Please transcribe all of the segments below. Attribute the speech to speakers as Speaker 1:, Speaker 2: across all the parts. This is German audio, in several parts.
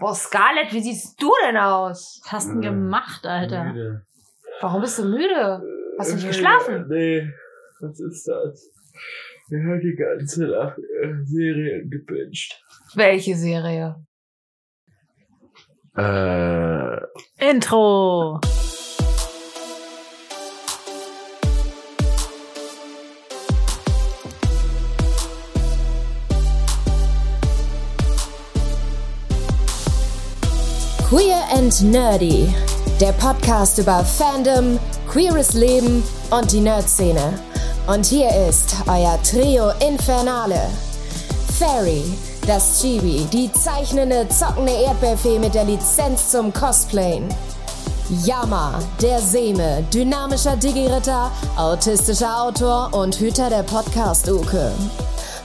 Speaker 1: Boah, Scarlett, wie siehst du denn aus?
Speaker 2: Was hast du denn gemacht, Alter?
Speaker 3: Müde.
Speaker 1: Warum bist du müde? Hast du nicht
Speaker 3: Äh,
Speaker 1: geschlafen?
Speaker 3: Nee, was ist das? Wir haben die ganze Nacht äh, Serien gebinged.
Speaker 1: Welche Serie?
Speaker 3: Äh,
Speaker 2: Intro.
Speaker 4: Queer and Nerdy, der Podcast über Fandom, queeres Leben und die Nerd-Szene. Und hier ist euer Trio Infernale. Fairy, das Chibi, die zeichnende, zockende Erdbeerfee mit der Lizenz zum Cosplayen. Yama, der Seme, dynamischer Digi-Ritter, autistischer Autor und Hüter der Podcast-Uke.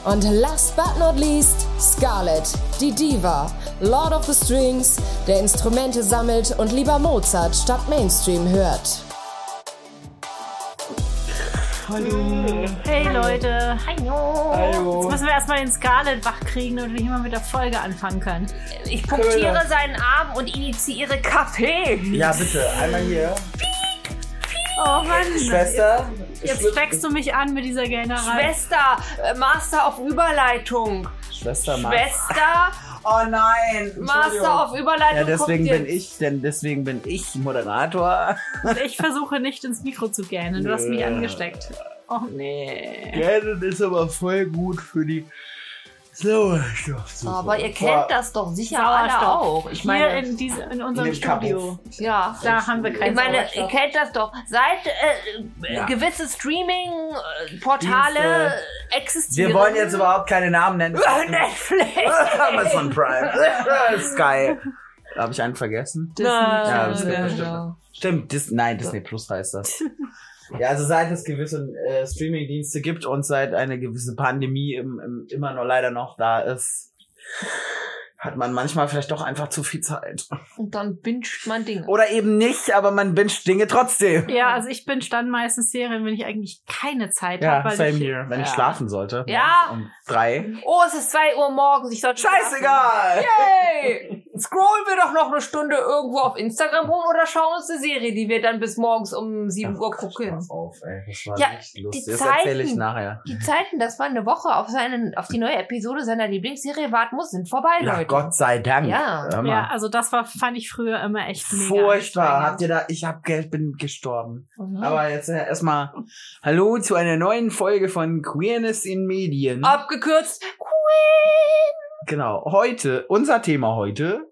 Speaker 4: Und last but not least, Scarlett, die Diva, Lord of the Strings, der Instrumente sammelt und lieber Mozart statt Mainstream hört.
Speaker 2: Hey Leute.
Speaker 1: Hallo.
Speaker 3: hallo.
Speaker 2: Jetzt müssen wir erstmal den Scarlett wach kriegen, damit wir hier mal mit der Folge anfangen können.
Speaker 1: Ich punktiere seinen Arm und initiiere Kaffee.
Speaker 3: Ja, bitte, einmal hier.
Speaker 2: Oh Mann.
Speaker 3: Schwester.
Speaker 2: Jetzt steckst du mich an mit dieser Gähnerei.
Speaker 1: Schwester, äh, Master auf Überleitung.
Speaker 3: Schwester Max.
Speaker 1: Schwester,
Speaker 3: Oh nein.
Speaker 1: Master auf Überleitung.
Speaker 3: Ja, deswegen
Speaker 1: kommt
Speaker 3: bin ich, denn deswegen bin ich Moderator.
Speaker 2: Und ich versuche nicht ins Mikro zu gähnen. Du hast mich angesteckt. Oh nee.
Speaker 3: Gähnen ist aber voll gut für die Sauerstoffzufuhr.
Speaker 1: Aber ihr kennt das doch sicher alle auch. Ich
Speaker 2: Hier
Speaker 1: meine,
Speaker 2: in, diese, in unserem
Speaker 3: In dem Kabuff.
Speaker 2: Studio.
Speaker 1: ja.
Speaker 2: Da haben wir
Speaker 1: Ich
Speaker 2: keinen
Speaker 1: meine, ihr kennt das doch. Seit äh,
Speaker 3: Ja.
Speaker 1: gewisse Streaming-Portale existieren.
Speaker 3: Wir wollen jetzt überhaupt keine Namen nennen.
Speaker 1: Netflix.
Speaker 3: Amazon Prime. Sky. Habe ich einen vergessen? Ja, das
Speaker 1: Nein,
Speaker 3: gibt
Speaker 1: nein,
Speaker 3: Stimmt, Dis nein, Disney Plus heißt das. Ja, also seit es gewisse äh, Streaming-Dienste gibt und seit eine gewisse Pandemie im, im, immer noch leider noch da ist, hat man manchmal vielleicht doch einfach zu viel Zeit.
Speaker 1: Und dann binscht man Dinge.
Speaker 3: Oder eben nicht, aber man binscht Dinge trotzdem.
Speaker 2: Ja, also ich bin dann meistens Serien, wenn ich eigentlich keine Zeit
Speaker 3: Ja,
Speaker 2: habe. weil
Speaker 3: same
Speaker 2: ich,
Speaker 3: here. Wenn ich
Speaker 2: ja.
Speaker 3: schlafen sollte.
Speaker 1: Ja.
Speaker 3: Um drei.
Speaker 1: Oh, es ist 2 Uhr morgens. Ich sollte
Speaker 3: Scheißegal!
Speaker 1: Yay! Scrollen wir doch noch eine Stunde irgendwo auf Instagram rum oder schauen uns eine Serie, die wir dann bis morgens um 7 Uhr gucken.
Speaker 3: Auf, ey. Das war
Speaker 1: Ja,
Speaker 3: nicht lustig.
Speaker 1: die
Speaker 3: Das erzähle ich
Speaker 1: Zeiten.
Speaker 3: nachher.
Speaker 1: Die Zeiten, das war eine Woche auf, seinen, auf die neue Episode seiner Lieblingsserie warten muss, sind vorbei,
Speaker 3: Ja,
Speaker 1: Leute.
Speaker 3: Gott sei Dank.
Speaker 1: Ja.
Speaker 2: Ja, also das war, fand ich früher immer echt mega.
Speaker 3: Furchtbar. Habt ihr da, ich hab Geld, bin gestorben.
Speaker 1: Mhm.
Speaker 3: Aber jetzt äh, erstmal Hallo zu einer neuen Folge von Queerness in Medien.
Speaker 1: Abgekürzt. Queen.
Speaker 3: Genau. Heute, unser Thema heute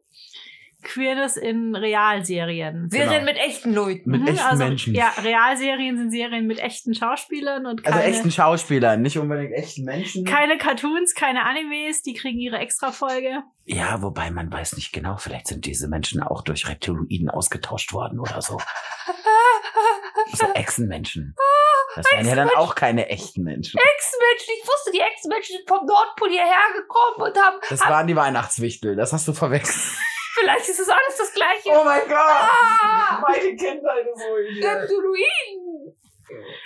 Speaker 2: Queerness in Realserien.
Speaker 1: Serien
Speaker 3: Genau.
Speaker 1: mit echten Leuten.
Speaker 3: mit
Speaker 2: Mhm,
Speaker 3: echten
Speaker 2: also,
Speaker 3: Menschen.
Speaker 2: Ja, Realserien sind Serien mit echten Schauspielern und
Speaker 3: Also
Speaker 2: keine,
Speaker 3: echten Schauspielern, nicht unbedingt echten Menschen.
Speaker 2: keine Cartoons, keine Animes, die kriegen ihre Extra-Folge.
Speaker 3: ja, wobei man weiß nicht genau, vielleicht sind diese Menschen auch durch Reptiloiden ausgetauscht worden oder so. so Echsenmenschen. Das wären ja dann auch keine echten Menschen.
Speaker 1: Ex-Menschen. Ich wusste, die Ex-Menschen sind vom Nordpol hierher gekommen und haben.
Speaker 3: Das
Speaker 1: haben
Speaker 3: waren die Weihnachtswichtel, das hast du verwechselt.
Speaker 1: Vielleicht ist es alles das Gleiche.
Speaker 3: Oh mein Gott!
Speaker 1: Ah!
Speaker 3: Meine Kindheit ist so hier.
Speaker 1: Reptiloiden.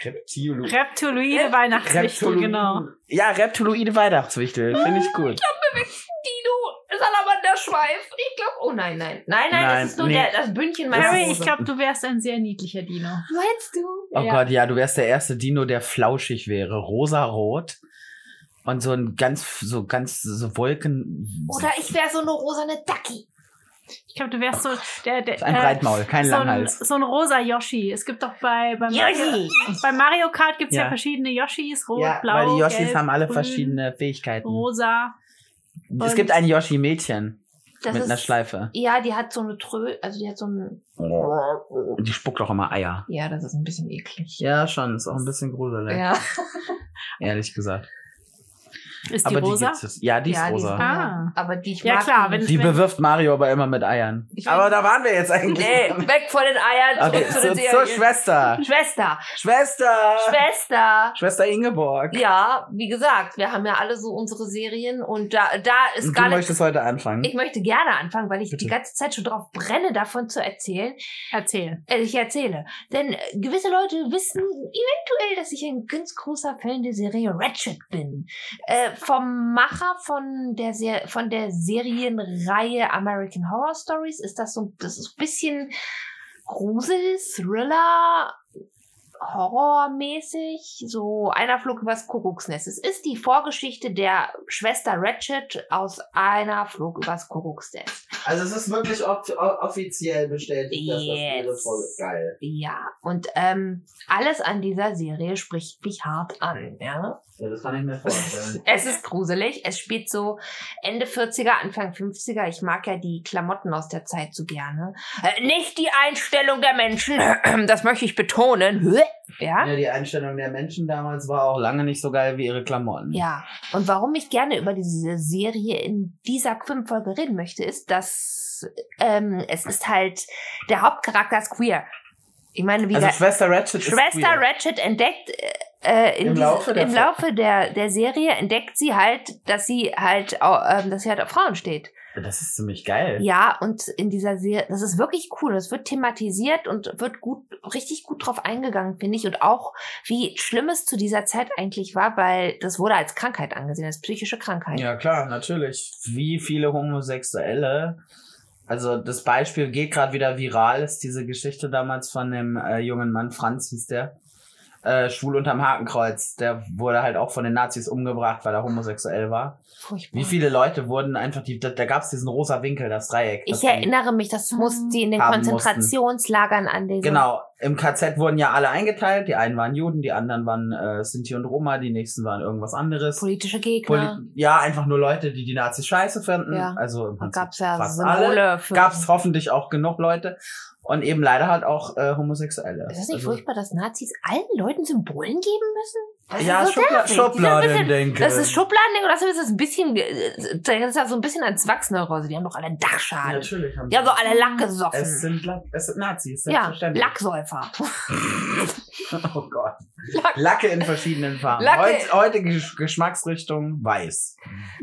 Speaker 3: Reptilo
Speaker 2: Reptiloide
Speaker 1: Rep-
Speaker 2: Weihnachtswichtel, genau.
Speaker 3: Ja, Reptiloide Weihnachtswichtel. Finde ich gut.
Speaker 1: Dino. Salamanderschweif. Ich glaube. Oh nein, nein. Nein, nein,
Speaker 3: Nein,
Speaker 1: das ist nur
Speaker 3: nee.
Speaker 1: der, das Bündchen meiner
Speaker 2: Harry, ich glaube, du wärst ein sehr niedlicher Dino.
Speaker 1: Meinst du?
Speaker 3: Oh
Speaker 2: Ja.
Speaker 3: Gott, ja, du wärst der erste Dino, der flauschig wäre. Rosarot. Und so ein ganz, so ganz, so Wolken.
Speaker 1: Oder ich wäre so eine rosane Ducky.
Speaker 2: Ich glaube, du wärst so der, der
Speaker 3: ein
Speaker 2: äh,
Speaker 3: Breitmaul, kein
Speaker 2: so ein,
Speaker 3: Langhals.
Speaker 2: so ein rosa Yoshi. Es gibt doch bei, bei, Mario,
Speaker 1: Yoshi.
Speaker 2: bei Mario Kart gibt's ja.
Speaker 3: Ja.
Speaker 2: verschiedene Yoshis. Rot,
Speaker 3: Ja,
Speaker 2: blau,
Speaker 3: weil die Yoshis
Speaker 2: gelb,
Speaker 3: haben alle
Speaker 2: grün,
Speaker 3: verschiedene Fähigkeiten.
Speaker 2: Rosa.
Speaker 3: Es gibt ein Yoshi-Mädchen
Speaker 1: Das
Speaker 3: mit
Speaker 1: ist,
Speaker 3: einer Schleife.
Speaker 1: Ja, die hat so eine Trö, also die hat so ein.
Speaker 3: Und die spuckt auch immer Eier.
Speaker 1: Ja, das ist ein bisschen eklig.
Speaker 3: Ja, schon. Ist auch ein bisschen gruselig.
Speaker 1: Ja.
Speaker 3: Ehrlich gesagt.
Speaker 2: Ist die
Speaker 3: aber
Speaker 2: rosa?
Speaker 3: die. Ja, die ist
Speaker 1: ja,
Speaker 3: rosa.
Speaker 1: Die,
Speaker 2: Ah.
Speaker 1: Aber die ich
Speaker 2: Ja,
Speaker 1: mag
Speaker 2: klar,
Speaker 1: die
Speaker 2: wenn-
Speaker 1: nicht.
Speaker 3: Die bewirft Mario aber immer mit Eiern. Aber da waren wir jetzt eigentlich.
Speaker 1: Nee, weg von den Eiern,
Speaker 3: Okay,
Speaker 1: zurück zu
Speaker 3: zur,
Speaker 1: den
Speaker 3: zur. Schwester.
Speaker 1: Schwester.
Speaker 3: Schwester.
Speaker 1: Schwester.
Speaker 3: Schwester Ingeborg.
Speaker 1: Ja, wie gesagt, wir haben ja alle so unsere Serien und da, da ist gar
Speaker 3: du
Speaker 1: nicht.
Speaker 3: möchtest heute anfangen.
Speaker 1: Ich möchte gerne anfangen, weil ich
Speaker 3: Bitte.
Speaker 1: die ganze Zeit schon drauf brenne, davon zu erzählen.
Speaker 2: Erzähl.
Speaker 1: Äh, ich erzähle. Denn äh, gewisse Leute wissen eventuell, dass ich ein ganz großer Fan der Serie Ratchet bin. Äh, vom Macher von der, Ser von der Serienreihe American Horror Stories ist das so das ist ein bisschen Grusel, Thriller, horrormäßig. So einer flog übers Kuckucksnest. Es ist die Vorgeschichte der Schwester Ratchet aus einer flog übers Kuckucksnest.
Speaker 3: Also es ist wirklich off offiziell bestätigt, dass das
Speaker 1: Yes.
Speaker 3: Folge geil.
Speaker 1: Ja, und ähm, alles an dieser Serie spricht mich hart an, ja.
Speaker 3: Ja, das kann ich mir vorstellen.
Speaker 1: Es ist gruselig. Es spielt so Ende 40er, Anfang 50er. Ich mag ja die Klamotten aus der Zeit so gerne. Äh, nicht die Einstellung der Menschen. Das möchte ich betonen. Ja.
Speaker 3: ja, die Einstellung der Menschen damals war auch lange nicht so geil wie ihre Klamotten.
Speaker 1: Ja, und warum ich gerne über diese Serie in dieser Filmfolge reden möchte, ist, dass ähm, es ist halt, der Hauptcharakter ist queer. Ich meine, wie
Speaker 3: Also Schwester Ratchet
Speaker 1: Schwester. Ratchet entdeckt äh, in
Speaker 3: Im
Speaker 1: diese,
Speaker 3: Laufe der
Speaker 1: im Laufe der, der Serie entdeckt sie halt, dass sie halt, ähm, dass sie halt auf Frauen steht.
Speaker 3: Das ist ziemlich geil.
Speaker 1: Ja, und in dieser Serie, das ist wirklich cool. Das wird thematisiert und wird gut, richtig gut drauf eingegangen, finde ich. Und auch, wie schlimm es zu dieser Zeit eigentlich war, weil das wurde als Krankheit angesehen, als psychische Krankheit.
Speaker 3: Ja, klar, natürlich. Wie viele Homosexuelle. Also das Beispiel geht gerade wieder viral, ist diese Geschichte damals von dem äh, jungen Mann, Franz hieß der. Äh, schwul unterm Hakenkreuz. Der wurde halt auch von den Nazis umgebracht, weil er homosexuell war.
Speaker 1: Furchtbar.
Speaker 3: Wie viele Leute wurden einfach, die, da, da gab es diesen rosa Winkel, das Dreieck. das
Speaker 1: Ich erinnere mich, das mussten die in den Konzentrationslagern an den.
Speaker 3: Genau, im KZ wurden ja alle eingeteilt. Die einen waren Juden, die anderen waren äh, Sinti und Roma, die nächsten waren irgendwas anderes.
Speaker 1: Politische Gegner.
Speaker 3: Poli ja, einfach nur Leute, die die Nazis scheiße finden.
Speaker 1: Ja.
Speaker 3: Also im
Speaker 1: da
Speaker 3: Prinzip
Speaker 1: gab es ja
Speaker 3: fast
Speaker 1: Symbole
Speaker 3: alle. Gab es hoffentlich auch genug Leute. Und eben leider halt auch äh, Homosexuelle.
Speaker 1: ist das nicht
Speaker 3: Also-
Speaker 1: furchtbar, dass Nazis allen Leuten Symbolen geben müssen? Das
Speaker 3: Ja,
Speaker 1: so
Speaker 3: Schubla
Speaker 1: nervig. Das ist
Speaker 3: Schubladen denke.
Speaker 1: Das ist Schubladen oder das ist ein bisschen, äh, das ist ja so ein bisschen an Zwangsneurose. Die haben doch alle Dachschaden.
Speaker 3: Natürlich haben
Speaker 1: Die haben
Speaker 3: sie-
Speaker 1: doch alle Lack gesoffen.
Speaker 3: Es sind, La es sind Nazis,
Speaker 1: ja. Lacksäufer.
Speaker 3: Oh Gott.
Speaker 1: Lack.
Speaker 3: Lacke in verschiedenen Farben. Heute Gesch Geschmacksrichtung weiß.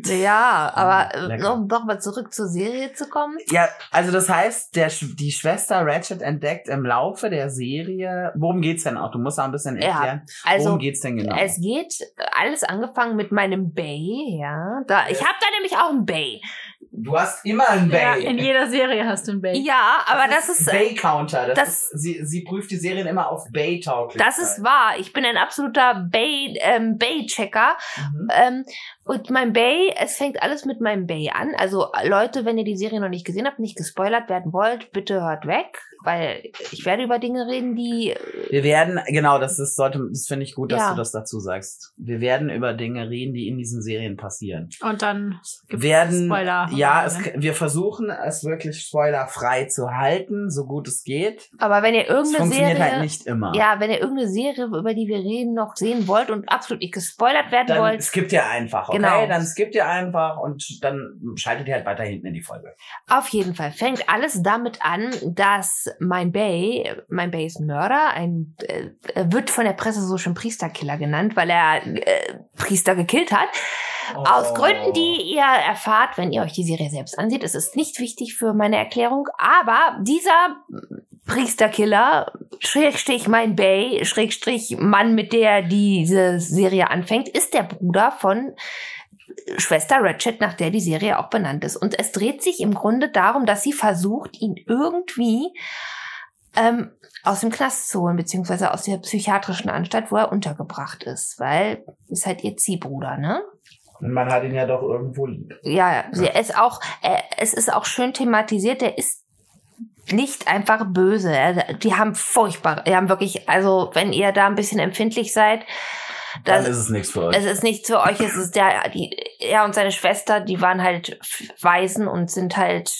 Speaker 1: Ja, aber äh,
Speaker 3: Lecker.
Speaker 1: um nochmal zurück zur Serie zu kommen.
Speaker 3: Ja, also das heißt, der, die Schwester Ratchet entdeckt im Laufe der Serie, worum geht's denn auch? Du musst da ein bisschen
Speaker 1: Ja,
Speaker 3: erklären.
Speaker 1: Also,
Speaker 3: worum geht's denn genau?
Speaker 1: es geht alles angefangen mit meinem Bay, ja. Da, ich habe da nämlich auch ein Bay.
Speaker 3: Du hast immer einen
Speaker 2: Ja,
Speaker 3: Bay.
Speaker 2: in jeder Serie hast du ein Bay.
Speaker 1: Ja, aber das, ist, äh,
Speaker 3: Bay-Counter. Das,
Speaker 1: das-
Speaker 3: ist, sie, sie prüft die Serien immer auf Bay-Tauglichkeit.
Speaker 1: das ist wahr. Ich bin ein absoluter Bay, ähm, Bay-Checker.
Speaker 3: Mhm.
Speaker 1: Ähm, und mein Bay, es fängt alles mit meinem Bay an. Also Leute, wenn ihr die Serie noch nicht gesehen habt, nicht gespoilert werden wollt, bitte hört weg, weil ich werde über Dinge reden, die äh,
Speaker 3: Wir werden, genau, das ist, sollte, das finde ich gut, dass
Speaker 1: Ja.
Speaker 3: du das dazu sagst. Wir werden über Dinge reden, die in diesen Serien passieren.
Speaker 2: Und dann gibt's
Speaker 3: werden,
Speaker 2: Spoiler.
Speaker 3: ja, es, wir versuchen es wirklich spoilerfrei zu halten, so gut es geht.
Speaker 1: aber wenn ihr
Speaker 3: Es
Speaker 1: irgendeine
Speaker 3: funktioniert
Speaker 1: Serie
Speaker 3: halt nicht immer.
Speaker 1: Ja, wenn ihr irgendeine Serie, über die wir reden, noch sehen wollt und absolut nicht gespoilert werden
Speaker 3: dann
Speaker 1: wollt,
Speaker 3: skippt ihr einfach, okay?
Speaker 1: Genau.
Speaker 3: Dann skippt ihr einfach und dann schaltet ihr halt weiter hinten in die Folge.
Speaker 1: auf jeden Fall fängt alles damit an, dass mein Bay, mein Bay ist ein Mörder, ein, äh, wird von der Presse so schon Priesterkiller genannt, weil er äh, Priester gekillt hat. Aus
Speaker 3: Oh.
Speaker 1: Gründen, die ihr erfahrt, wenn ihr euch die Serie selbst ansieht. Es ist nicht wichtig für meine Erklärung, aber dieser Priesterkiller, Schrägstrich mein Bay, Schrägstrich Mann, mit der diese Serie anfängt, ist der Bruder von Schwester Ratchet, nach der die Serie auch benannt ist. Und es dreht sich im Grunde darum, dass sie versucht, ihn irgendwie ähm, aus dem Knast zu holen, beziehungsweise aus der psychiatrischen Anstalt, wo er untergebracht ist, weil ist halt ihr Ziehbruder, ne?
Speaker 3: Und man hat ihn ja doch irgendwo lieb.
Speaker 1: Ja, sie ist auch, äh, es ist auch schön thematisiert, der ist nicht einfach böse. Er- Die haben furchtbar, die haben wirklich, also wenn ihr da ein bisschen empfindlich seid,
Speaker 3: Dann
Speaker 1: das,
Speaker 3: ist es nichts für euch.
Speaker 1: es ist nichts für euch, es ist der, die, er und seine Schwester, die waren halt Waisen und sind halt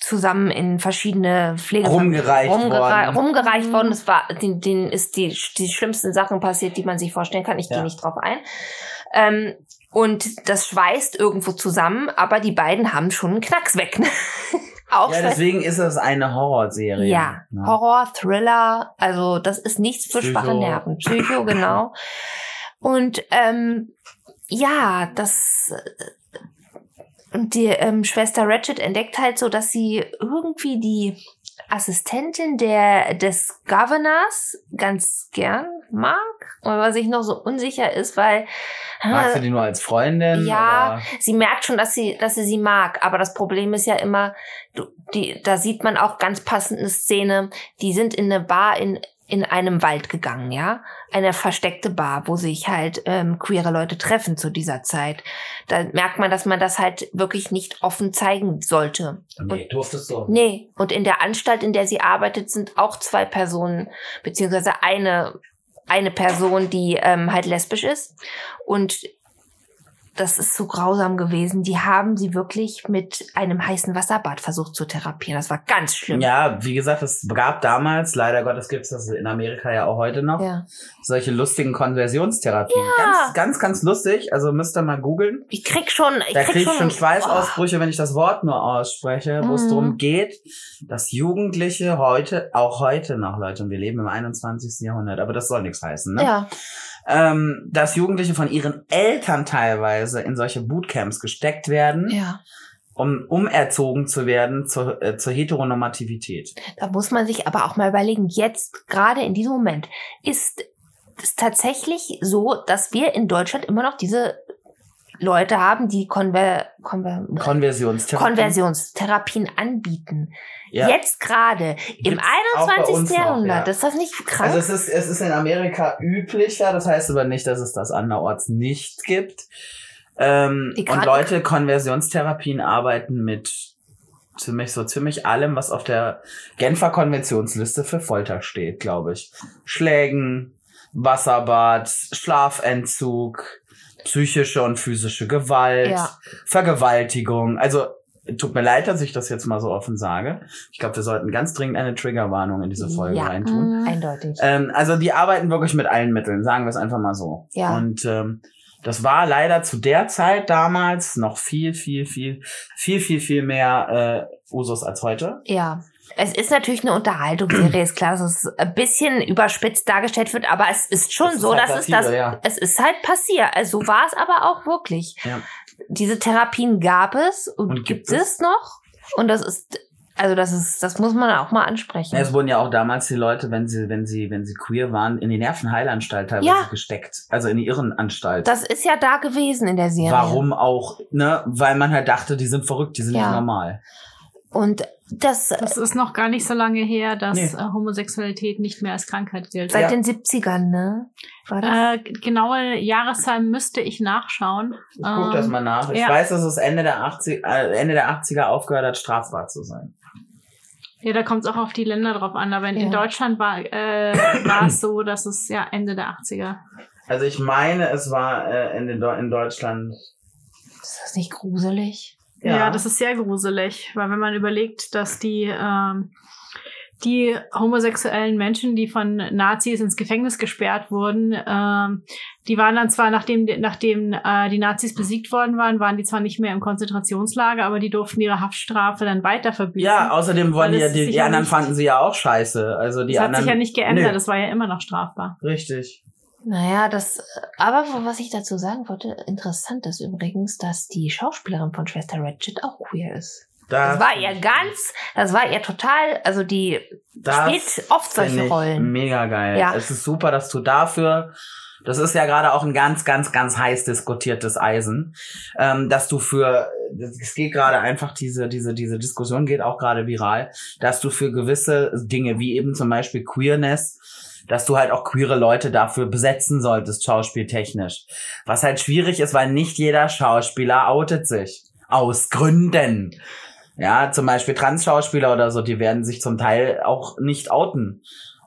Speaker 1: zusammen in verschiedene Pflege
Speaker 3: Rumgereicht worden.
Speaker 1: rumgereicht worden. Es war, denen, denen ist die, die schlimmsten Sachen passiert, die man sich vorstellen kann. Ich
Speaker 3: Ja.
Speaker 1: gehe nicht drauf ein. Ähm, und das schweißt irgendwo zusammen, aber die beiden haben schon einen Knacks weg. ne? Auch
Speaker 3: ja, deswegen ist es eine Horrorserie.
Speaker 1: ja,
Speaker 3: Ne?
Speaker 1: Horror, Thriller, also das ist nichts für
Speaker 3: Psycho.
Speaker 1: schwache Nerven. Psycho, genau. Und ähm, ja, das und die ähm, Schwester Ratchet entdeckt halt so, dass sie irgendwie die Assistentin der, des Governors ganz gern mag. Und was ich noch so unsicher ist, weil.
Speaker 3: Magst du
Speaker 1: äh,
Speaker 3: die nur als Freundin?
Speaker 1: ja,
Speaker 3: Oder?
Speaker 1: sie merkt schon, dass sie, dass sie sie mag. Aber das Problem ist ja immer, du, die, da sieht man auch ganz passende Szene. Die sind in eine Bar in, in einem Wald gegangen, ja. Eine versteckte Bar, wo sich halt ähm, queere Leute treffen zu dieser Zeit. Da merkt man, dass man das halt wirklich nicht offen zeigen sollte.
Speaker 3: Nee, durftest du.
Speaker 1: Nee, und in der Anstalt, in der sie arbeitet, sind auch zwei Personen, beziehungsweise eine, eine Person, die ähm, halt lesbisch ist. Und das ist so grausam gewesen. Die haben sie wirklich mit einem heißen Wasserbad versucht zu therapieren. Das war ganz schlimm.
Speaker 3: Ja, wie gesagt, es gab damals, leider Gottes gibt es das in Amerika ja auch heute noch,
Speaker 1: Ja.
Speaker 3: solche lustigen Konversionstherapien.
Speaker 1: Ja.
Speaker 3: Ganz, ganz, ganz lustig. Also müsst ihr mal googeln.
Speaker 1: Ich krieg schon, ich
Speaker 3: Da
Speaker 1: krieg
Speaker 3: krieg schon
Speaker 1: Oh.
Speaker 3: Schweißausbrüche, wenn ich das Wort nur ausspreche, wo es
Speaker 1: Mhm.
Speaker 3: darum geht, dass Jugendliche heute, auch heute noch, Leute, und wir leben im 21. Jahrhundert, aber das soll nichts heißen, ne?
Speaker 1: Ja,
Speaker 3: ähm, dass Jugendliche von ihren Eltern teilweise in solche Bootcamps gesteckt werden,
Speaker 1: ja.
Speaker 3: um umerzogen zu werden zur, äh, zur Heteronormativität.
Speaker 1: Da muss man sich aber auch mal überlegen, jetzt, gerade in diesem Moment, ist es tatsächlich so, dass wir in Deutschland immer noch diese Leute haben, die Konver Konver
Speaker 3: Konversionstherapie.
Speaker 1: Konversionstherapien anbieten.
Speaker 3: Ja.
Speaker 1: Jetzt gerade im
Speaker 3: Gibt's auch bei uns
Speaker 1: 21.
Speaker 3: noch,
Speaker 1: Jahrhundert.
Speaker 3: ja.
Speaker 1: Ist das nicht krass?
Speaker 3: Also es ist, es ist in Amerika üblicher, das heißt aber nicht, dass es das anderorts nicht gibt. Ähm, und Leute, Konversionstherapien arbeiten mit ziemlich so ziemlich allem, was auf der Genfer Konventionsliste für Folter steht, glaube ich. Schlägen, Wasserbad, Schlafentzug, psychische und physische Gewalt,
Speaker 1: Ja.
Speaker 3: Vergewaltigung. Also tut mir leid, dass ich das jetzt mal so offen sage. Ich glaube, wir sollten ganz dringend eine Triggerwarnung in diese Folge
Speaker 1: ja,
Speaker 3: reintun.
Speaker 2: Mhm.
Speaker 1: eindeutig.
Speaker 3: Ähm, also die arbeiten wirklich mit allen Mitteln, sagen wir es einfach mal so.
Speaker 1: Ja.
Speaker 3: Und ähm, das war leider zu der Zeit damals noch viel, viel, viel, viel, viel, viel mehr äh, Usus als heute.
Speaker 1: Ja. Es ist natürlich eine Unterhaltungsserie, ist klar, dass es ein bisschen überspitzt dargestellt wird, aber es ist schon
Speaker 3: Das
Speaker 1: so,
Speaker 3: halt
Speaker 1: dass es
Speaker 3: Satire,
Speaker 1: das,
Speaker 3: ja.
Speaker 1: es ist halt passiert. Also so war es aber auch wirklich.
Speaker 3: Ja.
Speaker 1: Diese Therapien gab es und,
Speaker 3: Und
Speaker 1: gibt,
Speaker 3: gibt
Speaker 1: es noch. Und das ist, also das ist, das muss man auch mal ansprechen.
Speaker 3: Es wurden ja auch damals die Leute, wenn sie, wenn sie, wenn sie queer waren, in die Nervenheilanstalt teilweise
Speaker 1: Ja.
Speaker 3: gesteckt. Also in die Irrenanstalt.
Speaker 1: das ist ja da gewesen in der Serie.
Speaker 3: Warum auch, ne? Weil man halt dachte, die sind verrückt, die sind
Speaker 1: Ja.
Speaker 3: nicht normal.
Speaker 1: Und das,
Speaker 2: Das ist noch gar nicht so lange her, dass
Speaker 3: Nee.
Speaker 2: äh, Homosexualität nicht mehr als Krankheit gilt.
Speaker 1: seit
Speaker 3: Ja.
Speaker 1: den 70ern, ne? War das?
Speaker 2: Äh, genaue Jahreszahlen müsste ich nachschauen.
Speaker 3: Ich guck das
Speaker 2: Ähm,
Speaker 3: mal nach. Ich
Speaker 2: ja.
Speaker 3: weiß, dass es Ende der 80 äh, Ende der 80er aufgehört hat, strafbar zu sein.
Speaker 2: Ja, da kommt es auch auf die Länder drauf an. Aber in, in
Speaker 1: Ja.
Speaker 2: Deutschland war, äh, war es so, dass es ja Ende der 80er.
Speaker 3: Also ich meine, es war äh, in, den in Deutschland.
Speaker 1: ist das nicht gruselig?
Speaker 2: Ja. das ist sehr gruselig, weil wenn man überlegt, dass die ähm, die homosexuellen Menschen, die von Nazis ins Gefängnis gesperrt wurden, ähm, die waren dann zwar, nachdem, nachdem äh, die Nazis besiegt worden waren, waren die zwar nicht mehr im Konzentrationslager, aber die durften ihre Haftstrafe dann weiter verbüßen.
Speaker 3: Ja, außerdem wollen die, ja- die, die
Speaker 2: ja
Speaker 3: anderen fanden sie ja auch scheiße. Also die
Speaker 2: das hat
Speaker 3: anderen.
Speaker 2: sich ja nicht geändert,
Speaker 3: Nö.
Speaker 2: das war ja immer noch strafbar.
Speaker 3: Richtig.
Speaker 1: Naja, das, aber was ich dazu sagen wollte, interessant ist übrigens, dass die Schauspielerin von Schwester Ratchet auch queer ist.
Speaker 3: Da,
Speaker 1: Das war ihr ganz, das war ihr total, also die
Speaker 3: das
Speaker 1: spielt oft solche Rollen.
Speaker 3: Mega geil.
Speaker 1: Ja.
Speaker 3: Es ist super, dass du dafür. Das ist ja gerade auch ein ganz, ganz, ganz heiß diskutiertes Eisen, ähm, dass du für, es geht gerade einfach diese, diese, diese Diskussion geht auch gerade viral, dass du für gewisse Dinge wie eben zum Beispiel Queerness, dass du halt auch queere Leute dafür besetzen solltest, schauspieltechnisch. Was halt schwierig ist, weil nicht jeder Schauspieler outet sich. Aus Gründen. Ja, zum Beispiel Trans-Schauspieler oder so, die werden sich zum Teil auch nicht outen.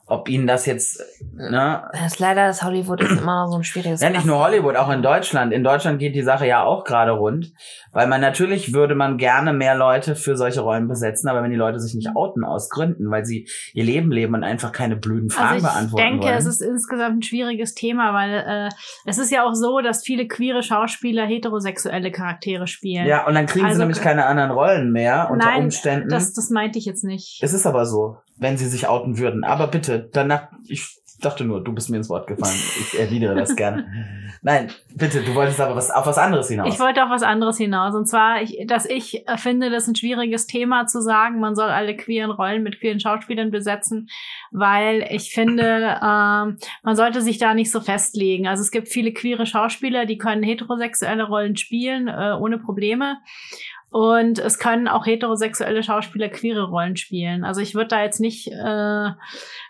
Speaker 3: Ob ihnen das jetzt, ne?
Speaker 1: Das ist leider, das Hollywood ist immer noch so ein schwieriges
Speaker 3: Ja, nicht nur. Hollywood, auch in Deutschland. In Deutschland geht die Sache ja auch gerade rund, weil man natürlich würde man gerne mehr Leute für solche Rollen besetzen, aber wenn die Leute sich nicht outen aus Gründen, weil sie ihr Leben leben und einfach keine blöden Fragen
Speaker 2: Also ich
Speaker 3: beantworten
Speaker 2: denke,
Speaker 3: wollen.
Speaker 2: es ist insgesamt ein schwieriges Thema, weil äh, es ist ja auch so, dass viele queere Schauspieler heterosexuelle Charaktere spielen.
Speaker 3: ja, und dann kriegen
Speaker 2: Also-
Speaker 3: sie nämlich keine anderen Rollen mehr unter
Speaker 2: Nein,
Speaker 3: Umständen.
Speaker 2: Das, das meinte ich jetzt nicht.
Speaker 3: es ist aber so, wenn sie sich outen würden. Aber bitte, danach, ich dachte nur, du bist mir ins Wort gefallen. Ich erwidere das gerne. Nein, bitte, du wolltest aber was, auf was anderes hinaus.
Speaker 2: Ich wollte auf was anderes hinaus. Und zwar, ich, dass ich finde, das ist ein schwieriges Thema zu sagen, man soll alle queeren Rollen mit queeren Schauspielern besetzen, weil ich finde, ähm, man sollte sich da nicht so festlegen. Also es gibt viele queere Schauspieler, die können heterosexuelle Rollen spielen, äh, ohne Probleme. Und es können auch heterosexuelle Schauspieler queere Rollen spielen. Also ich würde da jetzt nicht äh,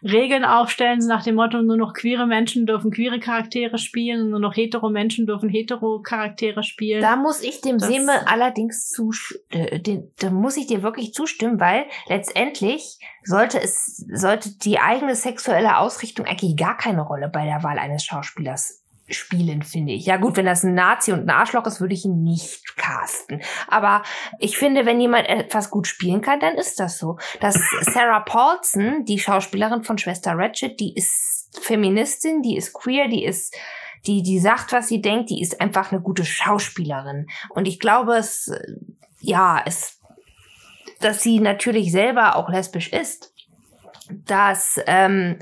Speaker 2: Regeln aufstellen, nach dem Motto, nur noch queere Menschen dürfen queere Charaktere spielen, nur noch hetero Menschen dürfen hetero Charaktere spielen.
Speaker 1: Da muss ich dem
Speaker 2: Das-
Speaker 1: Seme allerdings zustimmen. Da muss ich dir wirklich zustimmen, weil letztendlich sollte es, sollte die eigene sexuelle Ausrichtung eigentlich gar keine Rolle bei der Wahl eines Schauspielers spielen, finde ich. Ja gut, wenn das ein Nazi und ein Arschloch ist, würde ich ihn nicht casten. Aber ich finde, wenn jemand etwas gut spielen kann, dann ist das so. Das Sarah Paulson, die Schauspielerin von Schwester Ratchet, die ist Feministin, die ist queer, die ist die, die sagt, was sie denkt, die ist einfach eine gute Schauspielerin. Und ich glaube, es, ja, es, dass sie natürlich selber auch lesbisch ist, dass, ähm,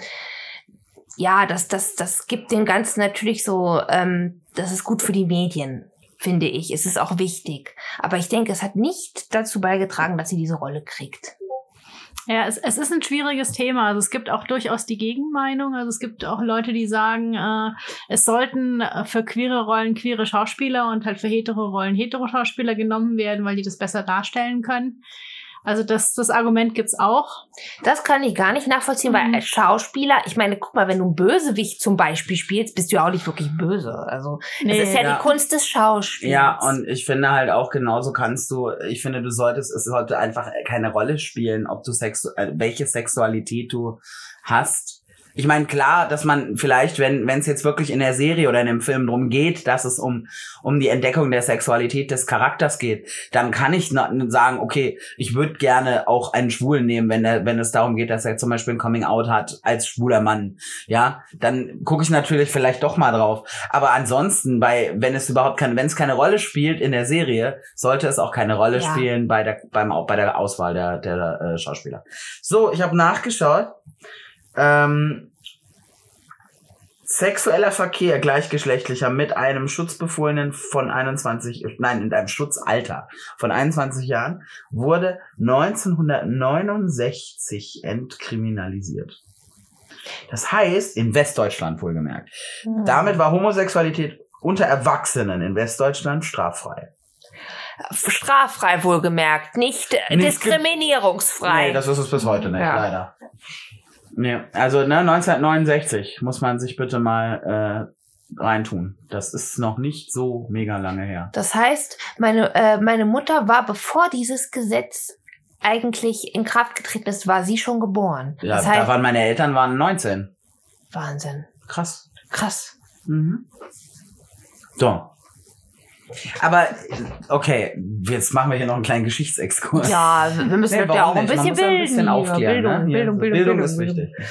Speaker 1: ja, das, das, das gibt dem Ganzen natürlich so, ähm, das ist gut für die Medien, finde ich. Es ist auch wichtig. Aber ich denke, es hat nicht dazu beigetragen, dass sie diese Rolle kriegt.
Speaker 2: Ja, es, es ist ein schwieriges Thema. Also es gibt auch durchaus die Gegenmeinung. Also es gibt auch Leute, die sagen, äh, es sollten äh, für queere Rollen queere Schauspieler und halt für hetero Rollen hetero Schauspieler genommen werden, weil die das besser darstellen können. Also das, das Argument gibt's auch.
Speaker 1: Das kann ich gar nicht nachvollziehen, weil
Speaker 2: Mhm.
Speaker 1: als Schauspieler, ich meine, guck mal, wenn du einen Bösewicht zum Beispiel spielst, bist du ja auch nicht wirklich böse. Also
Speaker 2: Nee,
Speaker 1: es ist ja,
Speaker 3: ja.
Speaker 1: die Kunst des Schauspiels.
Speaker 3: Ja, und ich finde halt auch genauso kannst du, ich finde, du solltest, es sollte einfach keine Rolle spielen, ob du sexu äh, welche Sexualität du hast. Ich meine, klar, dass man vielleicht, wenn wenn es jetzt wirklich in der Serie oder in dem Film drum geht, dass es um um die Entdeckung der Sexualität des Charakters geht, dann kann ich sagen, okay, ich würde gerne auch einen Schwulen nehmen, wenn er, wenn es darum geht, dass er zum Beispiel ein Coming Out hat als schwuler Mann, ja, dann gucke ich natürlich vielleicht doch mal drauf. Aber ansonsten, bei wenn es überhaupt keine, wenn es keine Rolle spielt in der Serie, sollte es auch keine Rolle
Speaker 1: Ja.
Speaker 3: spielen bei der beim bei der Auswahl der der äh, Schauspieler. So, ich habe nachgeschaut. Ähm, Sexueller Verkehr gleichgeschlechtlicher mit einem Schutzbefohlenen von 21, nein, in einem Schutzalter von 21 Jahren wurde 1969 entkriminalisiert. Das heißt, in Westdeutschland wohlgemerkt.
Speaker 1: Hm.
Speaker 3: Damit war Homosexualität unter Erwachsenen in Westdeutschland straffrei.
Speaker 1: Straffrei wohlgemerkt, nicht,
Speaker 3: Nicht
Speaker 1: diskriminierungsfrei.
Speaker 3: Nee, das ist es bis heute nicht,
Speaker 1: Ja.
Speaker 3: leider. Nee, also ne, 1969 muss man sich bitte mal äh, reintun. Das ist noch nicht so mega lange her.
Speaker 1: Das heißt, meine, äh, meine Mutter war, bevor dieses Gesetz eigentlich in Kraft getreten ist, war sie schon geboren.
Speaker 3: Ja,
Speaker 1: das
Speaker 3: da
Speaker 1: heißt,
Speaker 3: waren meine Eltern waren 19.
Speaker 1: Wahnsinn.
Speaker 3: Krass.
Speaker 1: Krass.
Speaker 3: Mhm. So. Aber okay, jetzt machen wir hier noch einen kleinen Geschichtsexkurs.
Speaker 1: Ja, wir müssen
Speaker 3: Nee,
Speaker 1: ja auch ein bisschen
Speaker 3: ja ein
Speaker 1: bilden.
Speaker 3: bisschen aufklären,
Speaker 1: Bildung,
Speaker 3: ne?
Speaker 1: Bildung, Bildung,
Speaker 3: Bildung
Speaker 1: Bildung,
Speaker 3: ist
Speaker 1: Bildung.
Speaker 3: wichtig.